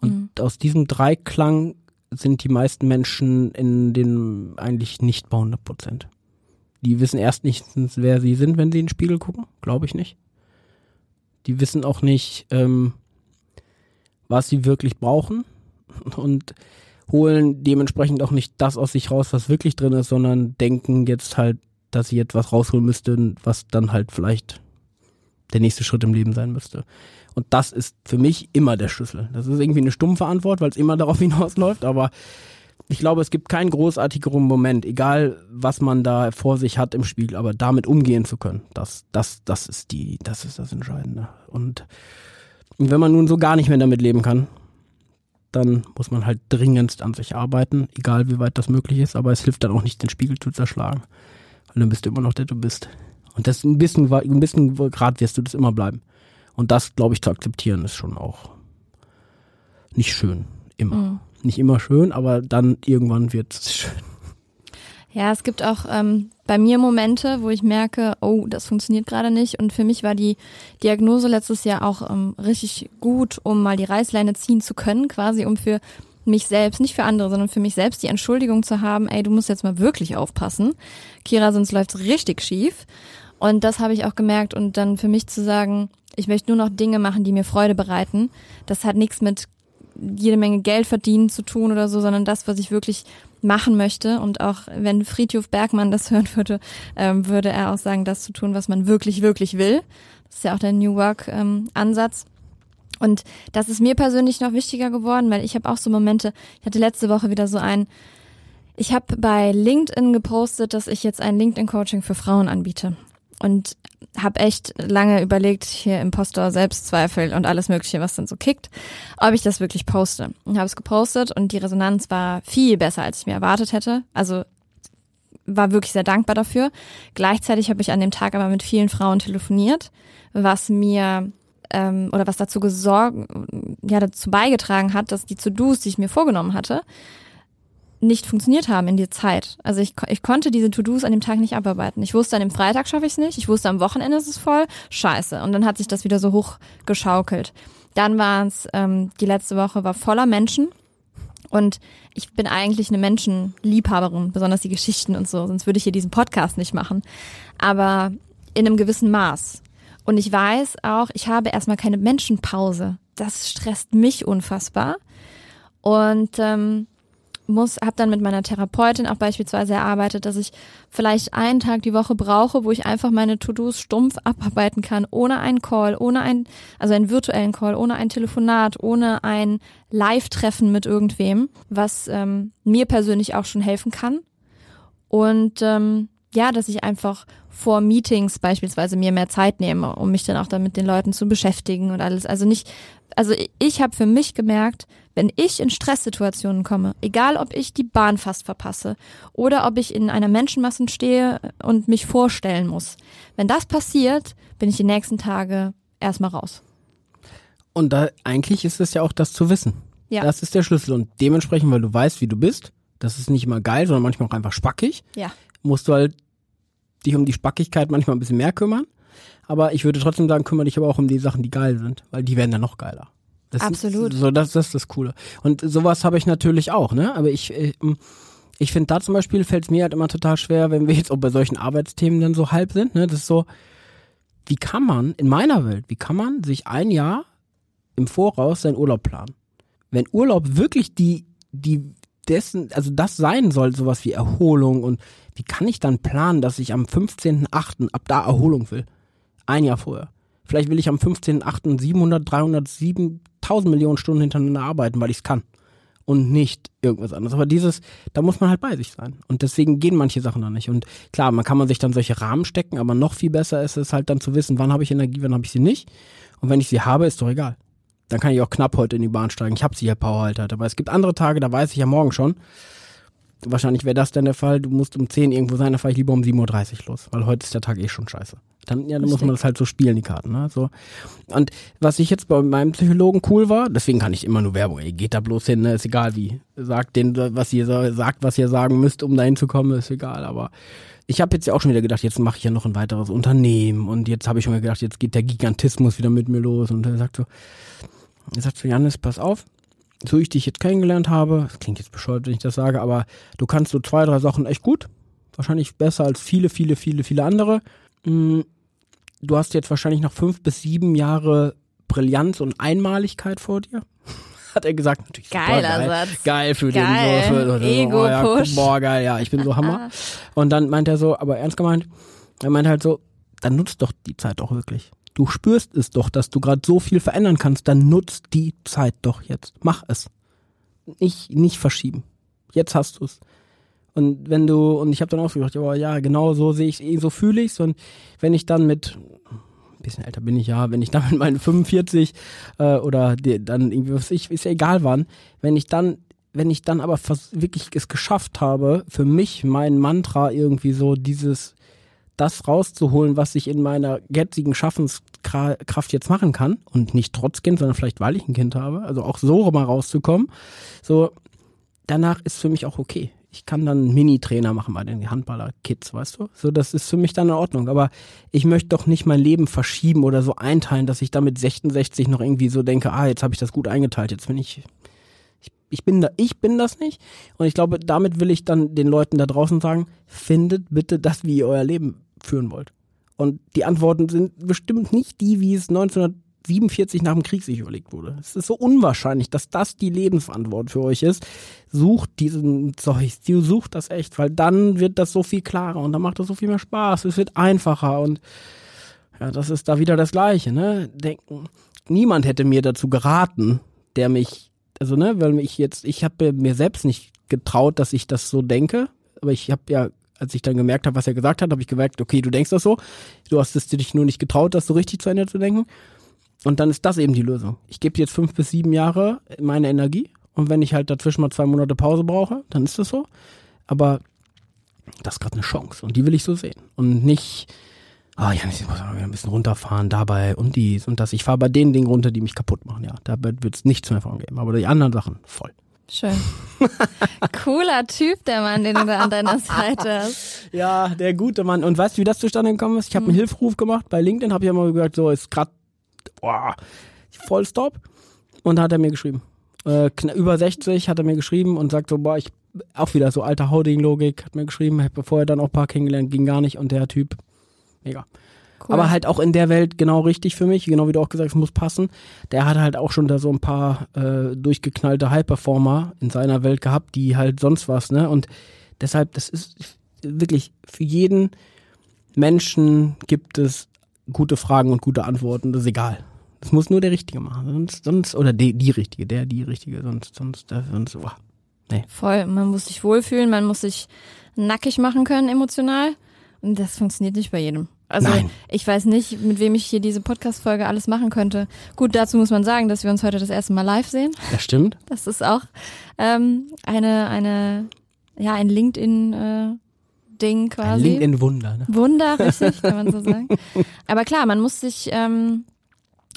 Und Mhm. aus diesem Dreiklang sind die meisten Menschen in den eigentlich nicht bei 100 Prozent. Die wissen erst nicht, wer sie sind, wenn sie in den Spiegel gucken. Glaube ich nicht. Die wissen auch nicht, ähm, was sie wirklich brauchen und holen dementsprechend auch nicht das aus sich raus, was wirklich drin ist, sondern denken jetzt halt, dass sie jetzt was rausholen müssten, was dann halt vielleicht der nächste Schritt im Leben sein müsste. Und das ist für mich immer der Schlüssel. Das ist irgendwie eine stumpfe Antwort, weil es immer [laughs] darauf hinausläuft, aber ich glaube, es gibt keinen großartigeren Moment, egal was man da vor sich hat im Spiel, aber damit umgehen zu können, das, das, das ist die, das ist das Entscheidende. Und wenn man nun so gar nicht mehr damit leben kann, dann muss man halt dringendst an sich arbeiten, egal wie weit das möglich ist, aber es hilft dann auch nicht, den Spiegel zu zerschlagen. Weil dann bist du immer noch der du bist. Und das ein bisschen, ein bisschen Grad wirst du das immer bleiben. Und das, glaube ich, zu akzeptieren, ist schon auch nicht schön. Immer. Mhm. Nicht immer schön, aber dann irgendwann wird es schön. Ja, es gibt auch ähm, bei mir Momente, wo ich merke, oh, das funktioniert gerade nicht. Und für mich war die Diagnose letztes Jahr auch ähm, richtig gut, um mal die Reißleine ziehen zu können, quasi um für mich selbst, nicht für andere, sondern für mich selbst die Entschuldigung zu haben, ey, du musst jetzt mal wirklich aufpassen. Kira, sonst läuft's richtig schief. Und das habe ich auch gemerkt. Und dann für mich zu sagen, ich möchte nur noch Dinge machen, die mir Freude bereiten. Das hat nichts mit jede Menge Geld verdienen zu tun oder so, sondern das, was ich wirklich machen möchte. Und auch wenn Friedhof Bergmann das [laughs] hören würde, ähm, würde er auch sagen, das zu tun, was man wirklich, wirklich will. Das ist ja auch der New Work ähm. Und das ist mir persönlich noch wichtiger geworden, weil ich habe auch so Momente, ich hatte letzte Woche wieder so ein, ich habe bei LinkedIn gepostet, dass ich jetzt ein LinkedIn-Coaching für Frauen anbiete. Und habe echt lange überlegt, hier Impostor, Selbstzweifel und alles Mögliche, was dann so kickt, ob ich das wirklich poste. Und habe es gepostet und die Resonanz war viel besser, als ich mir erwartet hätte. Also war wirklich sehr dankbar dafür. Gleichzeitig habe ich an dem Tag aber mit vielen Frauen telefoniert, was mir ähm, oder was dazu gesorgt, ja dazu beigetragen hat, dass die To-Dos, die ich mir vorgenommen hatte, nicht funktioniert haben in der Zeit. Also ich, ich konnte diese To-Dos an dem Tag nicht abarbeiten. Ich wusste, an dem Freitag schaffe ich es nicht. Ich wusste, am Wochenende ist es voll. Scheiße. Und dann hat sich das wieder so hochgeschaukelt. Dann war es, ähm, die letzte Woche war voller Menschen. Und ich bin eigentlich eine Menschenliebhaberin, besonders die Geschichten und so, sonst würde ich hier diesen Podcast nicht machen. Aber in einem gewissen Maß. Und ich weiß auch, ich habe erstmal keine Menschenpause. Das stresst mich unfassbar. Und ähm, muss, habe dann mit meiner Therapeutin auch beispielsweise erarbeitet, dass ich vielleicht einen Tag die Woche brauche, wo ich einfach meine To-Dos stumpf abarbeiten kann, ohne einen Call, ohne ein, also einen virtuellen Call, ohne ein Telefonat, ohne ein Live-Treffen mit irgendwem, was ähm, mir persönlich auch schon helfen kann. Und ähm, ja, dass ich einfach vor Meetings beispielsweise mir mehr Zeit nehme, um mich dann auch dann mit den Leuten zu beschäftigen und alles. Also nicht, also ich habe für mich gemerkt, wenn ich in Stresssituationen komme, egal ob ich die Bahn fast verpasse oder ob ich in einer Menschenmasse stehe und mich vorstellen muss, wenn das passiert, bin ich die nächsten Tage erstmal raus. Und da eigentlich ist es ja auch das zu wissen. Ja. Das ist der Schlüssel. Und dementsprechend, weil du weißt, wie du bist, das ist nicht immer geil, sondern manchmal auch einfach spackig, Ja. musst du halt dich um die Spackigkeit manchmal ein bisschen mehr kümmern. Aber ich würde trotzdem sagen, kümmere dich aber auch um die Sachen, die geil sind, weil die werden dann noch geiler. Das Absolut. Ist, so, das, das ist das Coole. Und sowas habe ich natürlich auch, ne? Aber ich, äh, ich finde da zum Beispiel fällt es mir halt immer total schwer, wenn wir jetzt auch bei solchen Arbeitsthemen dann so halb sind, ne? Das ist so, wie kann man, in meiner Welt, wie kann man sich ein Jahr im Voraus seinen Urlaub planen? Wenn Urlaub wirklich die, die dessen, also das sein soll, sowas wie Erholung und wie kann ich dann planen, dass ich am 15.8. ab da Erholung will? Ein Jahr vorher. Vielleicht will ich am 15.8. 700, 300, 7000 Millionen Stunden hintereinander arbeiten, weil ich es kann. Und nicht irgendwas anderes. Aber dieses, da muss man halt bei sich sein. Und deswegen gehen manche Sachen dann nicht. Und klar, man kann man sich dann solche Rahmen stecken, aber noch viel besser ist es halt dann zu wissen, wann habe ich Energie, wann habe ich sie nicht. Und wenn ich sie habe, ist doch egal. Dann kann ich auch knapp heute in die Bahn steigen. Ich habe sie ja Powerhalter. halt. Aber es gibt andere Tage, da weiß ich ja morgen schon. Wahrscheinlich wäre das dann der Fall. Du musst um 10 irgendwo sein, da fahre ich lieber um 7.30 Uhr los. Weil heute ist der Tag eh schon scheiße. Dann, ja, dann muss man das halt so spielen, die Karten. Ne? So. Und was ich jetzt bei meinem Psychologen cool war, deswegen kann ich immer nur Werbung, ey, geht da bloß hin, ne? ist egal wie. Sagt den, was ihr sagt, was ihr sagen müsst, um dahin zu kommen, ist egal. Aber ich habe jetzt ja auch schon wieder gedacht, jetzt mache ich ja noch ein weiteres Unternehmen und jetzt habe ich schon wieder gedacht, jetzt geht der Gigantismus wieder mit mir los. Und er sagt so, er sagt so, Janis, pass auf, so ich dich jetzt kennengelernt habe, das klingt jetzt bescheuert, wenn ich das sage, aber du kannst so zwei, drei Sachen echt gut. Wahrscheinlich besser als viele, viele, viele, viele andere. Mm, Du hast jetzt wahrscheinlich noch fünf bis sieben Jahre Brillanz und Einmaligkeit vor dir. [laughs] Hat er gesagt, natürlich Geiler geil. Satz. Geil für Geil. den so, für, so, Ego-Push. ja, boah, geil, ja, ich bin so Hammer. [laughs] Und dann meint er so, aber ernst gemeint, er meint halt so, dann nutzt doch die Zeit doch wirklich. Du spürst es doch, dass du gerade so viel verändern kannst, dann nutzt die Zeit doch jetzt. Mach es. Nicht, nicht verschieben. Jetzt hast du es. Und wenn du, und ich habe dann auch so gedacht, ja, ja, genau so sehe ich es, so fühle ich's. Und wenn ich dann mit, ein bisschen älter bin ich ja, wenn ich dann mit meinen 45 äh, oder die, dann irgendwie, was ich, ist ja egal wann, wenn ich dann, wenn ich dann aber wirklich es geschafft habe, für mich mein Mantra irgendwie so dieses, das rauszuholen, was ich in meiner jetzigen Schaffenskraft jetzt machen kann und nicht trotz Kind, sondern vielleicht weil ich ein Kind habe, also auch so mal rauszukommen, so danach ist für mich auch okay. Ich kann dann Mini-Trainer machen bei den Handballer-Kids, weißt du? So, das ist für mich dann in Ordnung. Aber ich möchte doch nicht mein Leben verschieben oder so einteilen, dass ich dann mit 66 noch irgendwie so denke, ah, jetzt habe ich das gut eingeteilt, jetzt bin ich, ich, ich bin da, ich bin das nicht. Und ich glaube, damit will ich dann den Leuten da draußen sagen, findet bitte das, wie ihr euer Leben führen wollt. Und die Antworten sind bestimmt nicht die, wie es 1947 nach dem Krieg sich überlegt wurde. Es ist so unwahrscheinlich, dass das die Lebensantwort für euch ist. Sucht diesen Zeug, sucht das echt, weil dann wird das so viel klarer und dann macht das so viel mehr Spaß, es wird einfacher und ja, das ist da wieder das Gleiche, ne? Denken, niemand hätte mir dazu geraten, der mich, also ne, weil ich jetzt, ich habe mir selbst nicht getraut, dass ich das so denke, aber ich habe ja, als ich dann gemerkt habe, was er gesagt hat, habe ich gemerkt, okay, du denkst das so, du hast es dich nur nicht getraut, das so richtig zu Ende zu denken. Und dann ist das eben die Lösung. Ich gebe jetzt fünf bis sieben Jahre meine Energie und wenn ich halt dazwischen mal zwei Monate Pause brauche, dann ist das so. Aber das ist gerade eine Chance und die will ich so sehen und nicht ah ja, ich muss ein bisschen runterfahren dabei und dies und das. Ich fahre bei den Dingen runter, die mich kaputt machen, ja. Da wird es nichts mehr von geben. Aber die anderen Sachen, voll. Schön. [laughs] Cooler Typ, der Mann, den du da an deiner Seite hast. Ja, der gute Mann. Und weißt du, wie das zustande gekommen ist? Ich habe einen Hilferuf gemacht bei LinkedIn, habe ich immer gesagt, so ist grad boah, voll Stop. Und da hat er mir geschrieben. Äh, über 60 hat er mir geschrieben und sagt so, boah, ich auch wieder so alte Houding-Logik, hat mir geschrieben, habe vorher dann auch ein paar kennengelernt, ging gar nicht und der Typ, mega. Cool. Aber halt auch in der Welt genau richtig für mich, genau wie du auch gesagt hast, muss passen. Der hat halt auch schon da so ein paar äh, durchgeknallte High-Performer in seiner Welt gehabt, die halt sonst was, ne? Und deshalb, das ist wirklich für jeden Menschen gibt es gute Fragen und gute Antworten, das ist egal. Das muss nur der Richtige machen. Sonst, sonst oder die, die Richtige, der, die Richtige, sonst, sonst, sonst, oh. Voll. Man muss sich wohlfühlen, man muss sich nackig machen können emotional. Und das funktioniert nicht bei jedem. Also Nein. ich weiß nicht, mit wem ich hier diese Podcast-Folge alles machen könnte. Gut, dazu muss man sagen, dass wir uns heute das erste Mal live sehen. Das stimmt. Das ist auch ähm, eine, eine, ja, ein LinkedIn-Ding Ein quasi. LinkedIn-Wunder, ne? Wunder, [laughs] richtig, kann man so sagen. Aber klar, man muss sich, ähm,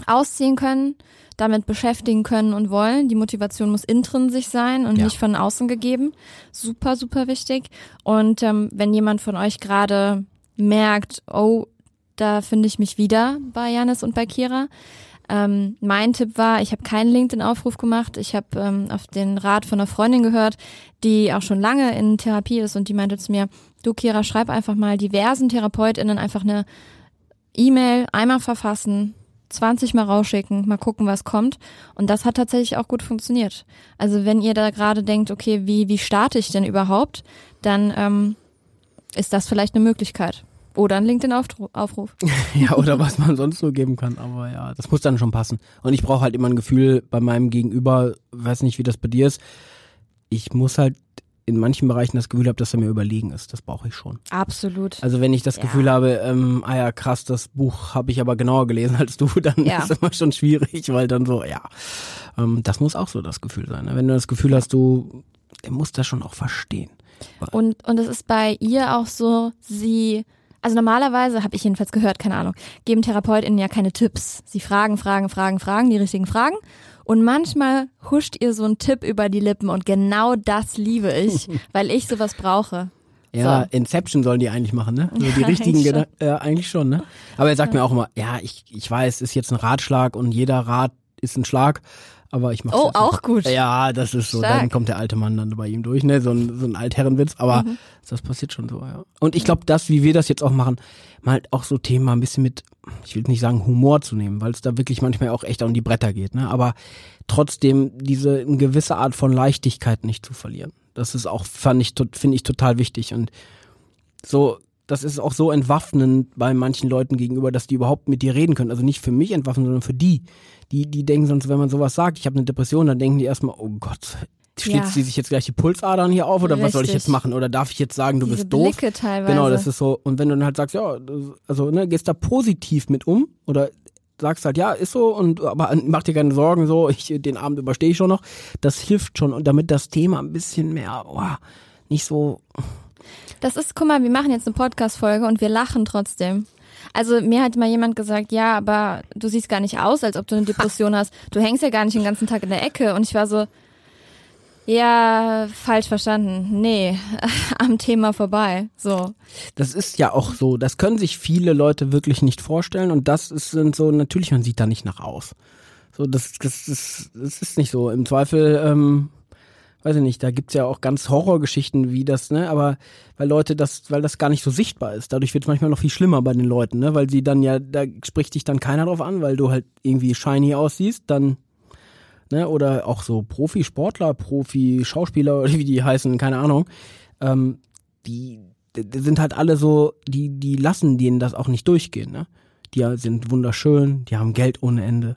ausziehen können, damit beschäftigen können und wollen. Die Motivation muss intrinsisch sein und Ja. nicht von außen gegeben. Super, super wichtig. Und ähm, wenn jemand von euch gerade merkt, oh, da finde ich mich wieder bei Janis und bei Kira. Ähm, mein Tipp war, ich habe keinen LinkedIn-Aufruf gemacht. Ich habe ähm, auf den Rat von einer Freundin gehört, die auch schon lange in Therapie ist und die meinte zu mir, du Kira, schreib einfach mal diversen TherapeutInnen einfach eine E-Mail einmal verfassen, 20 mal rausschicken, mal gucken, was kommt. Und das hat tatsächlich auch gut funktioniert. Also wenn ihr da gerade denkt, okay, wie, wie starte ich denn überhaupt, dann ähm, ist das vielleicht eine Möglichkeit. Oder ein LinkedIn-Aufruf. [laughs] Ja, oder was man sonst so geben kann. Aber ja, das muss dann schon passen. Und ich brauche halt immer ein Gefühl bei meinem Gegenüber, weiß nicht, wie das bei dir ist. Ich muss halt in manchen Bereichen das Gefühl haben, dass er mir überlegen ist. Das brauche ich schon. Absolut. Also wenn ich das Ja. Gefühl habe, ähm, ah ja, krass, das Buch habe ich aber genauer gelesen als du, [laughs] dann Ja. ist immer schon schwierig, weil dann so, ja, ähm, das muss auch so das Gefühl sein. Ne? Wenn du das Gefühl hast, du, der muss das schon auch verstehen. Und, und es ist bei ihr auch so, sie, also normalerweise, habe ich jedenfalls gehört, keine Ahnung, geben TherapeutInnen ja keine Tipps. Sie fragen, fragen, fragen, fragen, die richtigen Fragen. Und manchmal huscht ihr so ein Tipp über die Lippen und genau das liebe ich, [laughs] weil ich sowas brauche. Ja, So. Inception sollen die eigentlich machen, ne? [laughs] So die Ja, richtigen eigentlich Gedan- Ja, eigentlich schon, ne? Aber er sagt mir auch immer, ja, ich, ich weiß, ist jetzt ein Ratschlag und jeder Rat ist ein Schlag, aber ich mach's Oh, nicht. auch gut. Ja, das ist so, Stark. dann kommt der alte Mann dann bei ihm durch, ne? So ein, so ein Altherrenwitz, aber Mhm. das passiert schon so, ja. Und ich glaube, das, wie wir das jetzt auch machen, mal auch so Themen mal ein bisschen mit, ich will nicht sagen Humor zu nehmen, weil es da wirklich manchmal auch echt um die Bretter geht, ne? Aber trotzdem diese eine gewisse Art von Leichtigkeit nicht zu verlieren. Das ist auch, fand ich, finde ich total wichtig und so, das ist auch so entwaffnend bei manchen Leuten gegenüber, dass die überhaupt mit dir reden können. Also nicht für mich entwaffnen, sondern für die. Die, die denken sonst, wenn man sowas sagt, ich habe eine Depression, dann denken die erstmal, oh Gott, schlitzt Ja. sie sich jetzt gleich die Pulsadern hier auf oder was soll ich Richtig. jetzt machen? Oder darf ich jetzt sagen, du Diese bist doof? Blicke teilweise. Genau, das ist so. Und wenn du dann halt sagst, ja, also ne, gehst da positiv mit um oder sagst halt, ja, ist so und aber mach dir keine Sorgen, so, ich den Abend überstehe ich schon noch. Das hilft schon und damit das Thema ein bisschen mehr, oh, nicht so. Das ist, guck mal, wir machen jetzt eine Podcast-Folge und wir lachen trotzdem. Also mir hat mal jemand gesagt, ja, aber du siehst gar nicht aus, als ob du eine [laughs] Depression hast. Du hängst ja gar nicht den ganzen Tag in der Ecke. Und ich war so, ja, falsch verstanden. Nee, [laughs] am Thema vorbei. So. Das ist ja auch so, das können sich viele Leute wirklich nicht vorstellen und das ist, sind so, natürlich, man sieht da nicht nach aus. So, das, das, das, das ist nicht so. Im Zweifel, ähm, weiß ich nicht, da gibt's ja auch ganz Horrorgeschichten, wie das, ne, aber weil Leute das, weil das gar nicht so sichtbar ist. Dadurch wird's manchmal noch viel schlimmer bei den Leuten, ne, weil sie dann ja, da spricht dich dann keiner drauf an, weil du halt irgendwie shiny aussiehst, dann, ne, oder auch so Profisportler, Profi-Schauspieler oder wie die heißen, keine Ahnung, ähm, die, die sind halt alle so, die, die lassen denen das auch nicht durchgehen, ne? Die sind wunderschön, die haben Geld ohne Ende.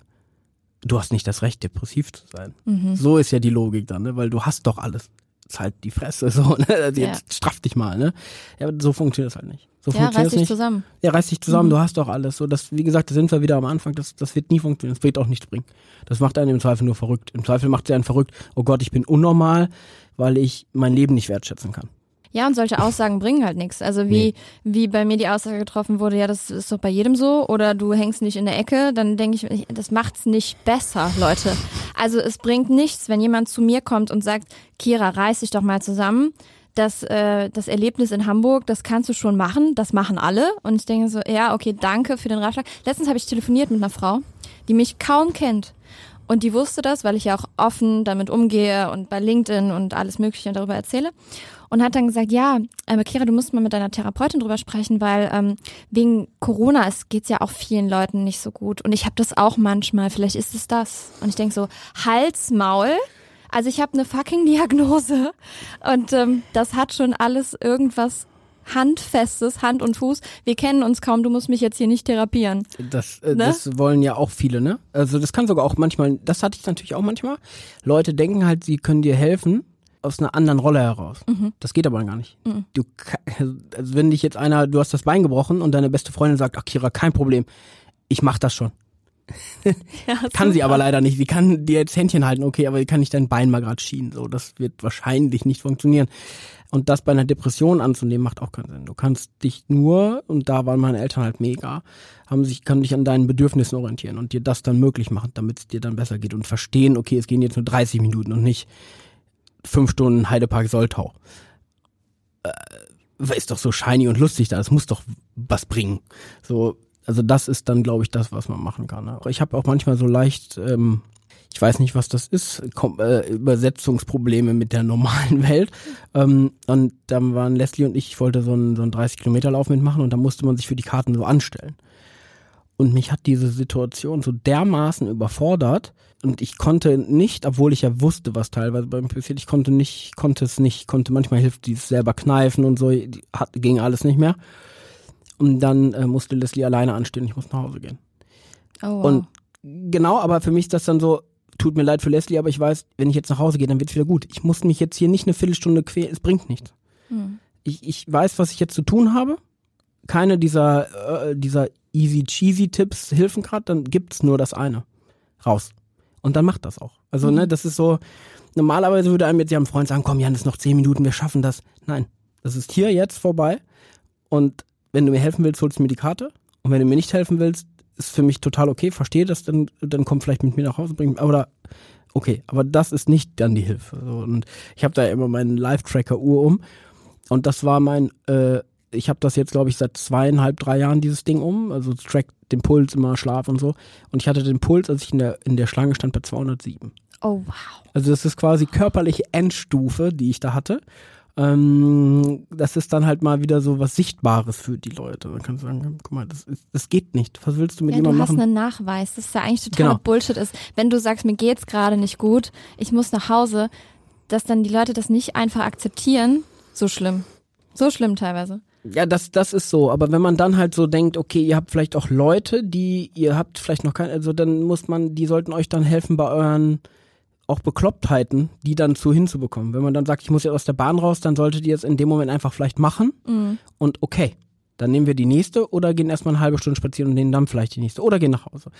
Du hast nicht das Recht, depressiv zu sein. So ist ja die Logik dann, ne? Weil du hast doch alles. Ist halt die Fresse, [laughs] so, ne? Also Ja. Jetzt straff dich mal, ne? Ja, aber so funktioniert es halt nicht. So Ja, funktioniert reiß dich nicht. zusammen. Ja, reiß dich zusammen, du hast doch alles. So, das, wie gesagt, da sind wir wieder am Anfang, das, das wird nie funktionieren, das wird auch nichts bringen. Das macht einen im Zweifel nur verrückt. Im Zweifel macht sie einen verrückt, oh Gott, ich bin unnormal, weil ich mein Leben nicht wertschätzen kann. Ja, und solche Aussagen bringen halt nichts. Also wie, wie bei mir die Aussage getroffen wurde, ja, das ist doch bei jedem so, oder du hängst nicht in der Ecke, dann denke ich, ich, das macht's nicht besser, Leute. Also es bringt nichts, wenn jemand zu mir kommt und sagt, Kira, reiß dich doch mal zusammen. Das, äh, das Erlebnis in Hamburg, das kannst du schon machen, das machen alle. Und ich denke so, ja, okay, danke für den Ratschlag. Letztens habe ich telefoniert mit einer Frau, die mich kaum kennt. Und die wusste das, weil ich ja auch offen damit umgehe und bei LinkedIn und alles Mögliche darüber erzähle. Und hat dann gesagt, ja, aber Kira, du musst mal mit deiner Therapeutin drüber sprechen, weil ähm, wegen Corona es geht's ja auch vielen Leuten nicht so gut. Und ich habe das auch manchmal, vielleicht ist es das. Und ich denk so, Hals, Maul. Also ich habe eine fucking Diagnose. Und ähm, das hat schon alles irgendwas Handfestes, Hand und Fuß. Wir kennen uns kaum, du musst mich jetzt hier nicht therapieren. Das, äh, Ne? das wollen ja auch viele, ne? Also das kann sogar auch manchmal, das hatte ich natürlich auch manchmal. Leute denken halt, sie können dir helfen aus einer anderen Rolle heraus. Mhm. Das geht aber gar nicht. Du, ka- also wenn dich jetzt einer, du hast das Bein gebrochen und deine beste Freundin sagt, ach Kira, kein Problem, ich mach das schon. [laughs] Ja, Kann sie aber leider nicht. Sie kann dir jetzt Händchen halten, okay, aber sie kann nicht dein Bein mal gerade schienen. So, das wird wahrscheinlich nicht funktionieren. Und das bei einer Depression anzunehmen, macht auch keinen Sinn. Du kannst dich nur, und da waren meine Eltern halt mega, haben sich, kann dich an deinen Bedürfnissen orientieren und dir das dann möglich machen, damit es dir dann besser geht und verstehen, okay, es gehen jetzt nur 30 Minuten und nicht fünf Stunden Heidepark Soltau. Äh, ist doch so shiny und lustig da, es muss doch was bringen. So, also das ist dann, glaube ich, das, was man machen kann. Ne? Ich habe auch manchmal so leicht, ähm, ich weiß nicht, was das ist, Kom äh, Übersetzungsprobleme mit der normalen [laughs] Welt. Ähm, und dann waren Leslie und ich, ich wollte so einen, so einen 30-Kilometer-Lauf mitmachen und da musste man sich für die Karten so anstellen. Und mich hat diese Situation so dermaßen überfordert und ich konnte nicht, obwohl ich ja wusste, was teilweise beim passiert, ich konnte nicht, konnte es nicht, konnte manchmal hilft dieses selber kneifen und so, hat, ging alles nicht mehr. Und dann äh, musste Leslie alleine anstehen, ich musste nach Hause gehen. Oh, wow. Und genau, aber für mich ist das dann so, tut mir leid für Leslie, aber ich weiß, wenn ich jetzt nach Hause gehe, dann wird's wieder gut. Ich muss mich jetzt hier nicht eine Viertelstunde quälen, es bringt nichts. Hm. Ich, ich weiß, was ich jetzt zu tun habe. Keine dieser, äh, dieser easy cheesy Tipps helfen gerade, dann gibt's nur das eine. Raus. Und dann macht das auch. Also, Mhm. ne, das ist so, normalerweise würde einem jetzt ja ein Freund sagen, komm Jan, das ist noch zehn Minuten, wir schaffen das. Nein, das ist hier jetzt vorbei. Und wenn du mir helfen willst, holst du mir die Karte. Und wenn du mir nicht helfen willst, ist für mich total okay, verstehe das, dann, dann komm vielleicht mit mir nach Hause, bring, oder okay, aber das ist nicht dann die Hilfe. Und ich habe da immer meinen Live-Tracker-Uhr um. Und das war mein, äh, ich habe das jetzt, glaube ich, seit zweieinhalb, drei Jahren dieses Ding um. Also trackt den Puls immer, Schlaf und so. Und ich hatte den Puls, als ich in der, in der Schlange stand, bei 207. oh, wow. Also das ist quasi körperliche Endstufe, die ich da hatte. Ähm, das ist dann halt mal wieder so was Sichtbares für die Leute. Man kann sagen, guck mal, das, ist, das geht nicht. Was willst du mit Ja, du jemandem hast machen? einen Nachweis, das ist ja eigentlich total Genau. Bullshit ist. Wenn du sagst, mir geht's gerade nicht gut, ich muss nach Hause, dass dann die Leute das nicht einfach akzeptieren, so schlimm. So schlimm teilweise. Ja, das, das ist so. Aber wenn man dann halt so denkt, okay, ihr habt vielleicht auch Leute, die, ihr habt vielleicht noch keine, also dann muss man, die sollten euch dann helfen bei euren auch Beklopptheiten, die dann zu hinzubekommen. Wenn man dann sagt, ich muss jetzt aus der Bahn raus, dann solltet ihr es in dem Moment einfach vielleicht machen Mhm. und okay, dann nehmen wir die nächste oder gehen erstmal eine halbe Stunde spazieren und nehmen dann vielleicht die nächste oder gehen nach Hause.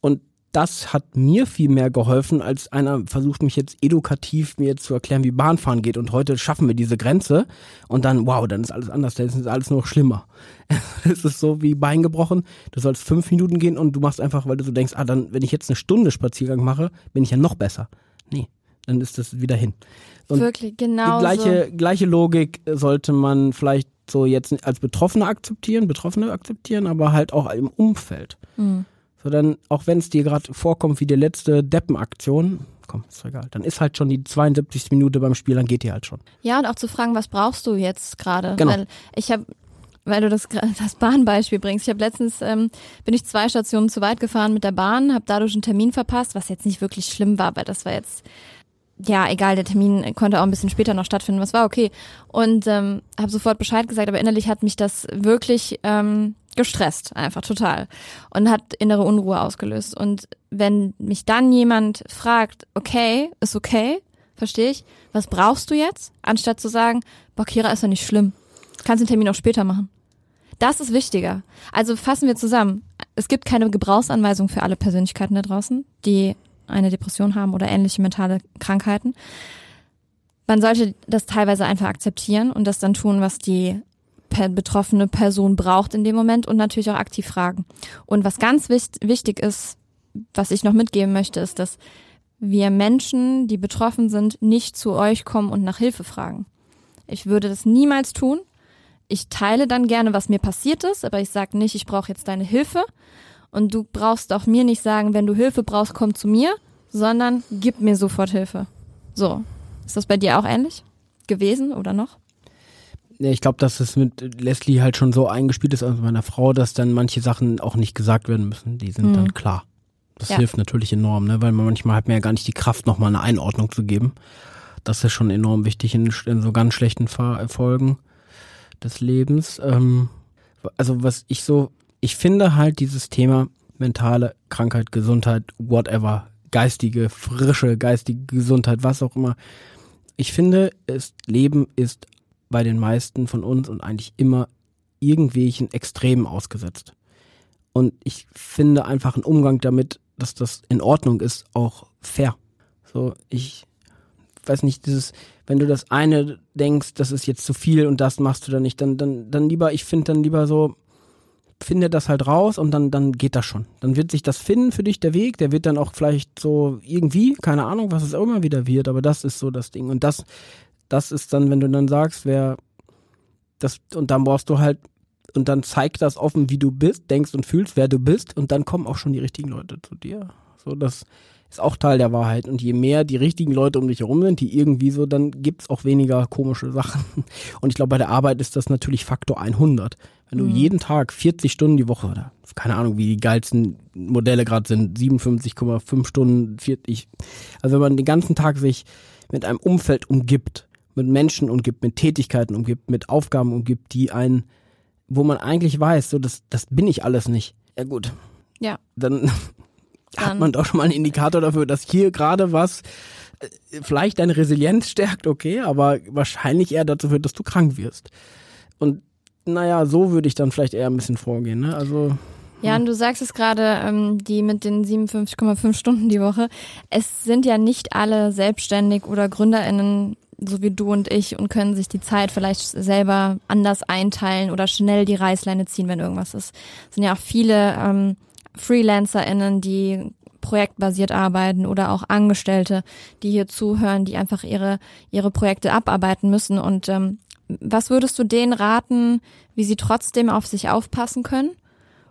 Und das hat mir viel mehr geholfen, als einer versucht mich jetzt edukativ mir zu erklären, wie Bahnfahren geht. Und heute schaffen wir diese Grenze und dann, wow, dann ist alles anders, dann ist alles noch schlimmer. [laughs] Es ist so wie Bein gebrochen, du sollst fünf Minuten gehen und du machst einfach, weil du so denkst, ah, dann, wenn ich jetzt eine Stunde Spaziergang mache, bin ich ja noch besser. Nee, dann ist das wieder hin. Und Wirklich, genau die gleiche, gleiche Logik sollte man vielleicht so jetzt als Betroffene akzeptieren, Betroffene akzeptieren, aber halt auch im Umfeld. Mhm. So dann, auch wenn es dir gerade vorkommt wie die letzte Deppenaktion, komm, ist egal, dann ist halt schon die 72. Minute beim Spiel, dann geht die halt schon. Ja, und auch zu fragen, was brauchst du jetzt gerade? Genau. Weil ich habe, weil du das, das Bahnbeispiel bringst, ich habe letztens, ähm, bin ich zwei Stationen zu weit gefahren mit der Bahn, habe dadurch einen Termin verpasst, was jetzt nicht wirklich schlimm war, weil das war jetzt, ja, egal, der Termin konnte auch ein bisschen später noch stattfinden, was war okay. Und ähm, habe sofort Bescheid gesagt, aber innerlich hat mich das wirklich ähm, gestresst, einfach total. Und hat innere Unruhe ausgelöst. Und wenn mich dann jemand fragt, okay, ist okay, verstehe ich, was brauchst du jetzt? Anstatt zu sagen, boah, Kira, ist doch nicht schlimm. Kannst den Termin auch später machen. Das ist wichtiger. Also fassen wir zusammen. Es gibt keine Gebrauchsanweisung für alle Persönlichkeiten da draußen, die eine Depression haben oder ähnliche mentale Krankheiten. Man sollte das teilweise einfach akzeptieren und das dann tun, was die betroffene Person braucht in dem Moment und natürlich auch aktiv fragen. Und was ganz wichtig ist, was ich noch mitgeben möchte, ist, dass wir Menschen, die betroffen sind, nicht zu euch kommen und nach Hilfe fragen. Ich würde das niemals tun. Ich teile dann gerne, was mir passiert ist, aber ich sage nicht, ich brauche jetzt deine Hilfe. Und du brauchst auch mir nicht sagen, wenn du Hilfe brauchst, komm zu mir, sondern gib mir sofort Hilfe. So. Ist das bei dir auch ähnlich gewesen oder noch? Ja, ich glaube, dass es mit Leslie halt schon so eingespielt ist, also meiner Frau, dass dann manche Sachen auch nicht gesagt werden müssen. Die sind Mhm. dann klar. Das Ja. hilft natürlich enorm, ne? weil man manchmal hat man ja gar nicht die Kraft, nochmal eine Einordnung zu geben. Das ist schon enorm wichtig in, in so ganz schlechten Fa- Folgen des Lebens. Ähm, also was ich so, ich finde halt dieses Thema mentale Krankheit, Gesundheit, whatever, geistige, frische, geistige Gesundheit, was auch immer. Ich finde, es, Leben ist bei den meisten von uns und eigentlich immer irgendwelchen Extremen ausgesetzt. Und ich finde einfach einen Umgang damit, dass das in Ordnung ist, auch fair. So, ich weiß nicht, dieses, wenn du das eine denkst, das ist jetzt zu viel und das machst du dann nicht, dann, dann, dann lieber, ich finde dann lieber so, finde das halt raus und dann, dann geht das schon. Dann wird sich das finden für dich, der Weg, der wird dann auch vielleicht so irgendwie, keine Ahnung, was es auch immer wieder wird, aber das ist so das Ding. Und das, das ist dann, wenn du dann sagst, wer, das, und dann brauchst du halt, und dann zeig das offen, wie du bist, denkst und fühlst, wer du bist, und dann kommen auch schon die richtigen Leute zu dir. So, das ist auch Teil der Wahrheit. Und je mehr die richtigen Leute um dich herum sind, die irgendwie so, dann gibt's auch weniger komische Sachen. [laughs] Und ich glaube, bei der Arbeit ist das natürlich Faktor 100. Wenn du Mhm. jeden Tag 40 Stunden die Woche oder keine Ahnung, wie die geilsten Modelle gerade sind, 57,5 Stunden, 40. Also wenn man den ganzen Tag sich mit einem Umfeld umgibt, mit Menschen umgibt, mit Tätigkeiten umgibt, mit Aufgaben umgibt, die einen, wo man eigentlich weiß, so das, das bin ich alles nicht. Ja gut, Ja. dann [laughs] hat Dann- man doch schon mal einen Indikator dafür, dass hier gerade was äh, vielleicht deine Resilienz stärkt, okay, aber wahrscheinlich eher dazu führt, dass du krank wirst. Und naja, so würde ich dann vielleicht eher ein bisschen vorgehen. Ne? Also Ja, und du sagst es gerade, ähm, die mit den 57,5 Stunden die Woche. Es sind ja nicht alle selbstständig oder GründerInnen, so wie du und ich, und können sich die Zeit vielleicht selber anders einteilen oder schnell die Reißleine ziehen, wenn irgendwas ist. Es sind ja auch viele ähm, FreelancerInnen, die projektbasiert arbeiten oder auch Angestellte, die hier zuhören, die einfach ihre, ihre Projekte abarbeiten müssen. Und ähm, was würdest du denen raten, wie sie trotzdem auf sich aufpassen können?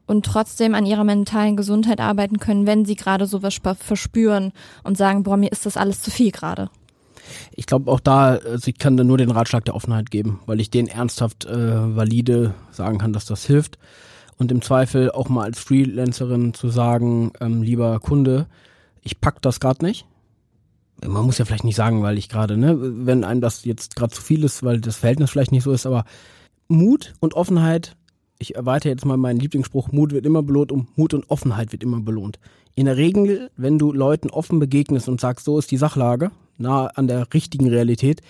und trotzdem an ihrer mentalen Gesundheit arbeiten können, wenn sie gerade sowas sp- verspüren und sagen, boah, mir ist das alles zu viel gerade. Ich glaube auch da, also ich kann da nur den Ratschlag der Offenheit geben, weil ich denen ernsthaft äh, valide sagen kann, dass das hilft. Und im Zweifel auch mal als Freelancerin zu sagen, ähm, lieber Kunde, ich pack das gerade nicht. Man muss ja vielleicht nicht sagen, weil ich gerade, ne, wenn einem das jetzt gerade zu viel ist, weil das Verhältnis vielleicht nicht so ist, aber Mut und Offenheit, ich erweitere jetzt mal meinen Lieblingsspruch, Mut wird immer belohnt und Mut und Offenheit wird immer belohnt. In der Regel, wenn du Leuten offen begegnest und sagst, so ist die Sachlage, nah an der richtigen Realität,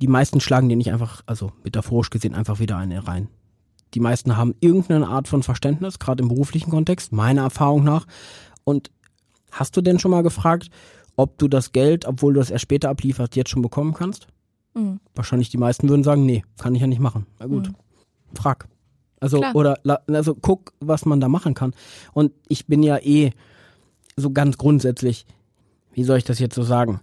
die meisten schlagen dir nicht einfach, also metaphorisch gesehen, einfach wieder eine rein. Die meisten haben irgendeine Art von Verständnis, gerade im beruflichen Kontext, meiner Erfahrung nach. Und hast du denn schon mal gefragt, ob du das Geld, obwohl du das erst später ablieferst, jetzt schon bekommen kannst? Mhm. Wahrscheinlich die meisten würden sagen, nee, kann ich ja nicht machen. Na gut, frag. Also, Klar. oder, also guck, was man da machen kann. Und ich bin ja eh so ganz grundsätzlich, wie soll ich das jetzt so sagen?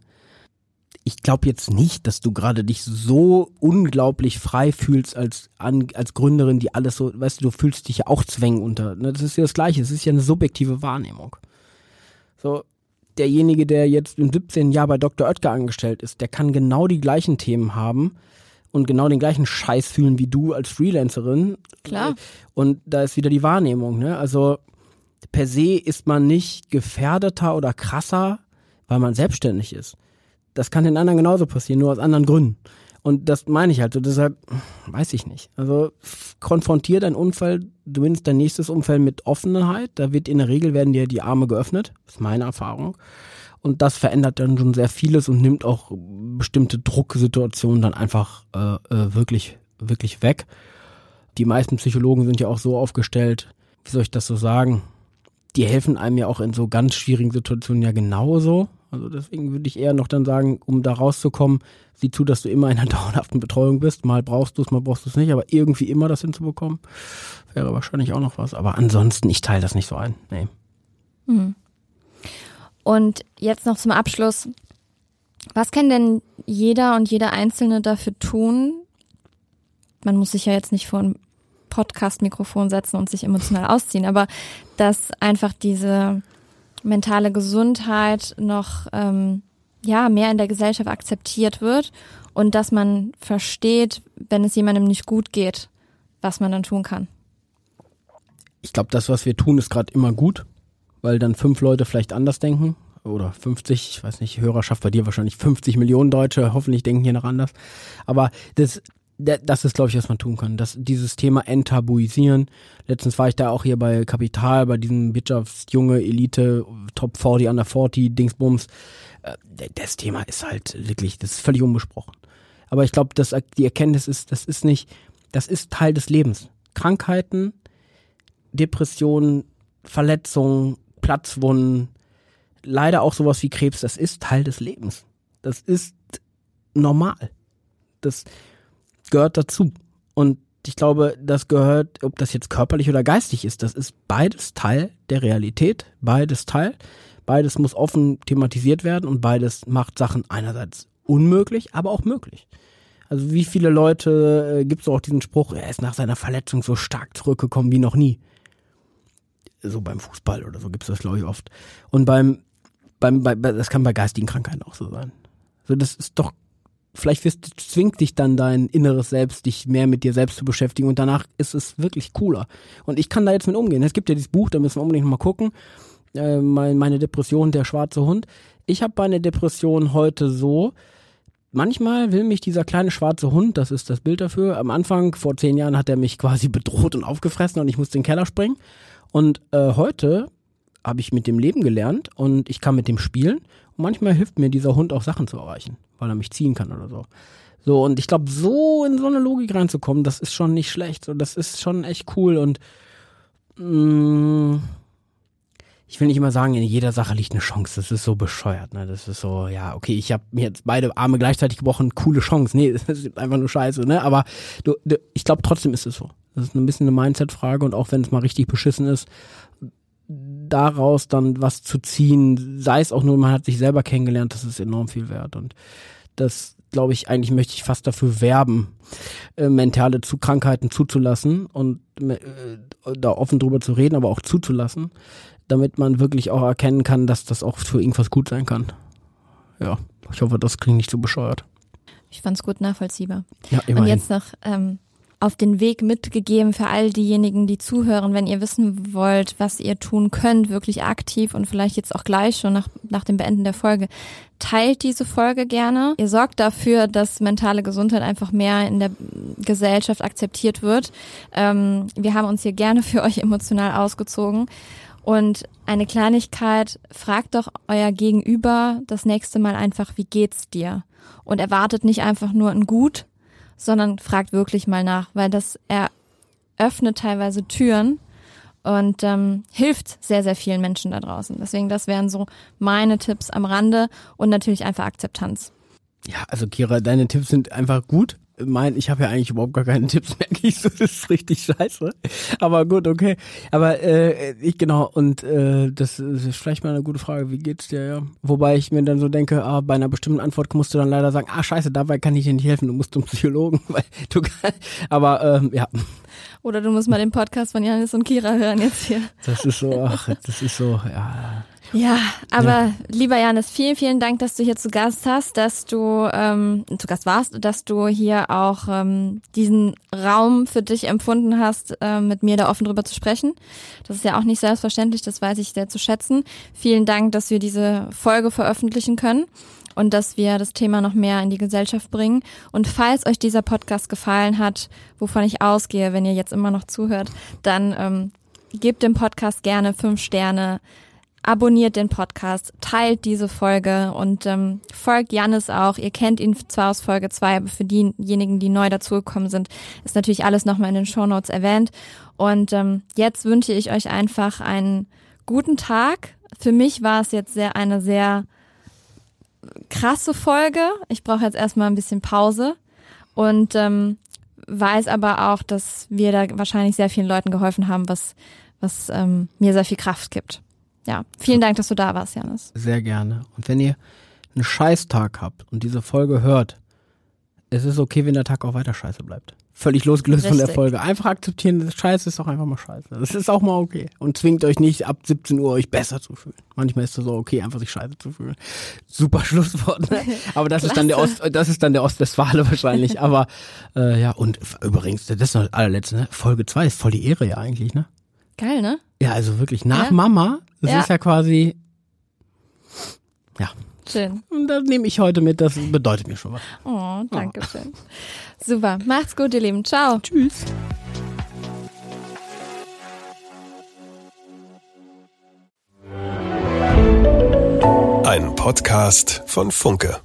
Ich glaube jetzt nicht, dass du gerade dich so unglaublich frei fühlst als, an, als Gründerin, die alles so, weißt du, du fühlst dich ja auch Zwängen unter. Ne? Das ist ja das Gleiche, es ist ja eine subjektive Wahrnehmung. So, derjenige, der jetzt im 17. Jahr bei Dr. Oetker angestellt ist, der kann genau die gleichen Themen haben und genau den gleichen Scheiß fühlen wie du als Freelancerin. Klar. Und da ist wieder die Wahrnehmung, ne? Also per se ist man nicht gefährdeter oder krasser, weil man selbstständig ist. Das kann den anderen genauso passieren, nur aus anderen Gründen. Und das meine ich halt so, deshalb weiß ich nicht. Also f- konfrontier dein Umfeld, du nimmst dein nächstes Umfeld mit Offenheit. Da wird in der Regel werden dir die Arme geöffnet. Das ist meine Erfahrung. Und das verändert dann schon sehr vieles und nimmt auch bestimmte Drucksituationen dann einfach äh, äh, wirklich, wirklich weg. Die meisten Psychologen sind ja auch so aufgestellt, wie soll ich das so sagen? Die helfen einem ja auch in so ganz schwierigen Situationen ja genauso. Also deswegen würde ich eher noch dann sagen, um da rauszukommen, sieh zu, dass du immer in einer [laughs] dauerhaften Betreuung bist. Mal brauchst du es, mal brauchst du es nicht, aber irgendwie immer das hinzubekommen, wäre wahrscheinlich auch noch was. Aber ansonsten, ich teile das nicht so ein. Nee. Und jetzt noch zum Abschluss. Was kann denn jeder und jeder Einzelne dafür tun? Man muss sich ja jetzt nicht vor ein Podcast-Mikrofon setzen und sich emotional [laughs] ausziehen, aber dass einfach diese mentale Gesundheit noch ähm, ja mehr in der Gesellschaft akzeptiert wird und dass man versteht, wenn es jemandem nicht gut geht, was man dann tun kann. Ich glaube, das, was wir tun, ist gerade immer gut, weil dann fünf Leute vielleicht anders denken. Oder 50, ich weiß nicht, Hörerschaft bei dir wahrscheinlich 50 Millionen Deutsche, hoffentlich denken hier noch anders. Aber das, da- das ist, glaube ich, was man tun kann. Das, dieses Thema enttabuisieren. Letztens war ich da auch hier bei Kapital, bei diesem Wirtschaftsjunge Elite, Top 40, Under 40, Dingsbums. Äh, Das Thema ist halt wirklich, das ist völlig unbesprochen. Aber ich glaube, dass die Erkenntnis ist, das ist nicht, das ist Teil des Lebens. Krankheiten, Depressionen, Verletzungen, Platzwunden, leider auch sowas wie Krebs, das ist Teil des Lebens. Das ist normal. Das gehört dazu. Und ich glaube, das gehört, ob das jetzt körperlich oder geistig ist, das ist beides Teil der Realität, beides Teil. Beides muss offen thematisiert werden und beides macht Sachen einerseits unmöglich, aber auch möglich. Also wie viele Leute äh, gibt es auch diesen Spruch, er ist nach seiner Verletzung so stark zurückgekommen wie noch nie. So beim Fußball oder so gibt es das, glaube ich, oft. Und beim, beim, bei, das kann bei geistigen Krankheiten auch so sein. So, das ist doch vielleicht wirst, zwingt dich dann dein inneres Selbst, dich mehr mit dir selbst zu beschäftigen und danach ist es wirklich cooler. Und ich kann da jetzt mit umgehen. Es gibt ja dieses Buch, da müssen wir unbedingt mal gucken. Äh, meine Depression, der schwarze Hund. Ich habe meine Depression heute so, manchmal will mich dieser kleine schwarze Hund, das ist das Bild dafür, am Anfang, vor zehn Jahren, hat er mich [laughs] quasi bedroht und aufgefressen und ich musste in den Keller springen. Und äh, heute habe ich mit dem Leben gelernt und ich kann mit dem spielen. Und manchmal hilft mir dieser Hund auch Sachen zu erreichen weil er mich ziehen kann oder so. So, und ich glaube, so in so eine Logik reinzukommen, das ist schon nicht schlecht. So, das ist schon echt cool und mh, mm, ich will nicht immer sagen, in jeder Sache liegt eine Chance. Das ist so bescheuert. Ne? Das ist so, ja, okay, ich habe mir jetzt beide Arme gleichzeitig gebrochen, coole Chance. Nee, [laughs] das ist einfach nur scheiße, ne? Aber du, du, ich glaube, trotzdem ist es so. Das ist ein bisschen eine Mindset-Frage und auch wenn es mal richtig beschissen ist, daraus dann was zu ziehen, sei es auch nur, man hat sich selber kennengelernt, das ist enorm viel wert. Und das, glaube ich, eigentlich möchte ich fast dafür werben, äh, mentale zu Krankheiten zuzulassen und äh, da offen drüber zu reden, aber auch zuzulassen, damit man wirklich auch erkennen kann, dass das auch für irgendwas gut sein kann. Ja, ich hoffe, das klingt nicht so bescheuert. Ich fand es gut nachvollziehbar. Ja, immerhin. Und jetzt noch ähm, auf den Weg mitgegeben für all diejenigen, die zuhören, wenn ihr wissen wollt, was ihr tun könnt, wirklich aktiv und vielleicht jetzt auch gleich schon nach, nach dem Beenden der Folge. Teilt diese Folge gerne. Ihr sorgt dafür, dass mentale Gesundheit einfach mehr in der Gesellschaft akzeptiert wird. Ähm, wir haben uns hier gerne für euch emotional ausgezogen. Und eine Kleinigkeit, fragt doch euer Gegenüber das nächste Mal einfach, wie geht's dir? Und erwartet nicht einfach nur ein Gut, sondern fragt wirklich mal nach, weil das eröffnet teilweise Türen und ähm, hilft sehr, sehr vielen Menschen da draußen. Deswegen, das wären so meine Tipps am Rande und natürlich einfach Akzeptanz. Ja, also Kira, deine Tipps sind einfach gut mein, ich habe ja eigentlich überhaupt gar keine Tipps, merke [laughs] ich so, das ist richtig scheiße. Aber gut, okay. Aber äh, ich genau, und äh, das ist vielleicht mal eine gute Frage, wie geht's dir, ja? Wobei ich mir dann so denke, ah, bei einer bestimmten Antwort musst du dann leider sagen, ah scheiße, dabei kann ich dir nicht helfen, du musst zum Psychologen, [laughs] weil du kann, aber ähm, ja. Oder du musst mal den Podcast von Janis und Kira hören jetzt hier. Das ist so, ach, das ist so, ja. Ja, aber ja. lieber Janis, vielen, vielen Dank, dass du hier zu Gast hast, dass du ähm, zu Gast warst, dass du hier auch ähm, diesen Raum für dich empfunden hast, äh, mit mir da offen drüber zu sprechen. Das ist ja auch nicht selbstverständlich, das weiß ich sehr zu schätzen. Vielen Dank, dass wir diese Folge veröffentlichen können und dass wir das Thema noch mehr in die Gesellschaft bringen. Und falls euch dieser Podcast gefallen hat, wovon ich ausgehe, wenn ihr jetzt immer noch zuhört, dann ähm, gebt dem Podcast gerne fünf Sterne abonniert den Podcast, teilt diese Folge und ähm, folgt Janis auch. Ihr kennt ihn zwar aus Folge zwei, aber für diejenigen, die neu dazugekommen sind, ist natürlich alles nochmal in den Show Notes erwähnt. Und ähm, jetzt wünsche ich euch einfach einen guten Tag. Für mich war es jetzt sehr eine sehr krasse Folge. Ich brauche jetzt erstmal ein bisschen Pause und ähm, weiß aber auch, dass wir da wahrscheinlich sehr vielen Leuten geholfen haben, was, was ähm, mir sehr viel Kraft gibt ja, vielen Dank, dass du da warst, Janis. Sehr gerne. Und wenn ihr einen Scheißtag habt und diese Folge hört, es ist okay, wenn der Tag auch weiter scheiße bleibt. Völlig losgelöst Richtig. von der Folge. Einfach akzeptieren, das Scheiße ist doch einfach mal scheiße. Das ist auch mal okay. Und zwingt euch nicht ab 17 Uhr euch besser zu fühlen. Manchmal ist es so okay, einfach sich scheiße zu fühlen. Super [laughs] Schlusswort, ne? Aber das ist dann der Ost, das ist dann der Ostwestfale wahrscheinlich. [laughs] Aber äh, ja, und übrigens, das ist noch das allerletzte, ne? Folge 2 ist voll die Ehre ja eigentlich, ne? Geil, ne? Ja, also wirklich nach ja. Mama, das ja. ist ja quasi, ja. Schön. Und das nehme ich heute mit, das bedeutet mir schon was. Oh, danke oh. schön. Super, macht's gut, ihr Lieben. Ciao. Tschüss. Ein Podcast von Funke.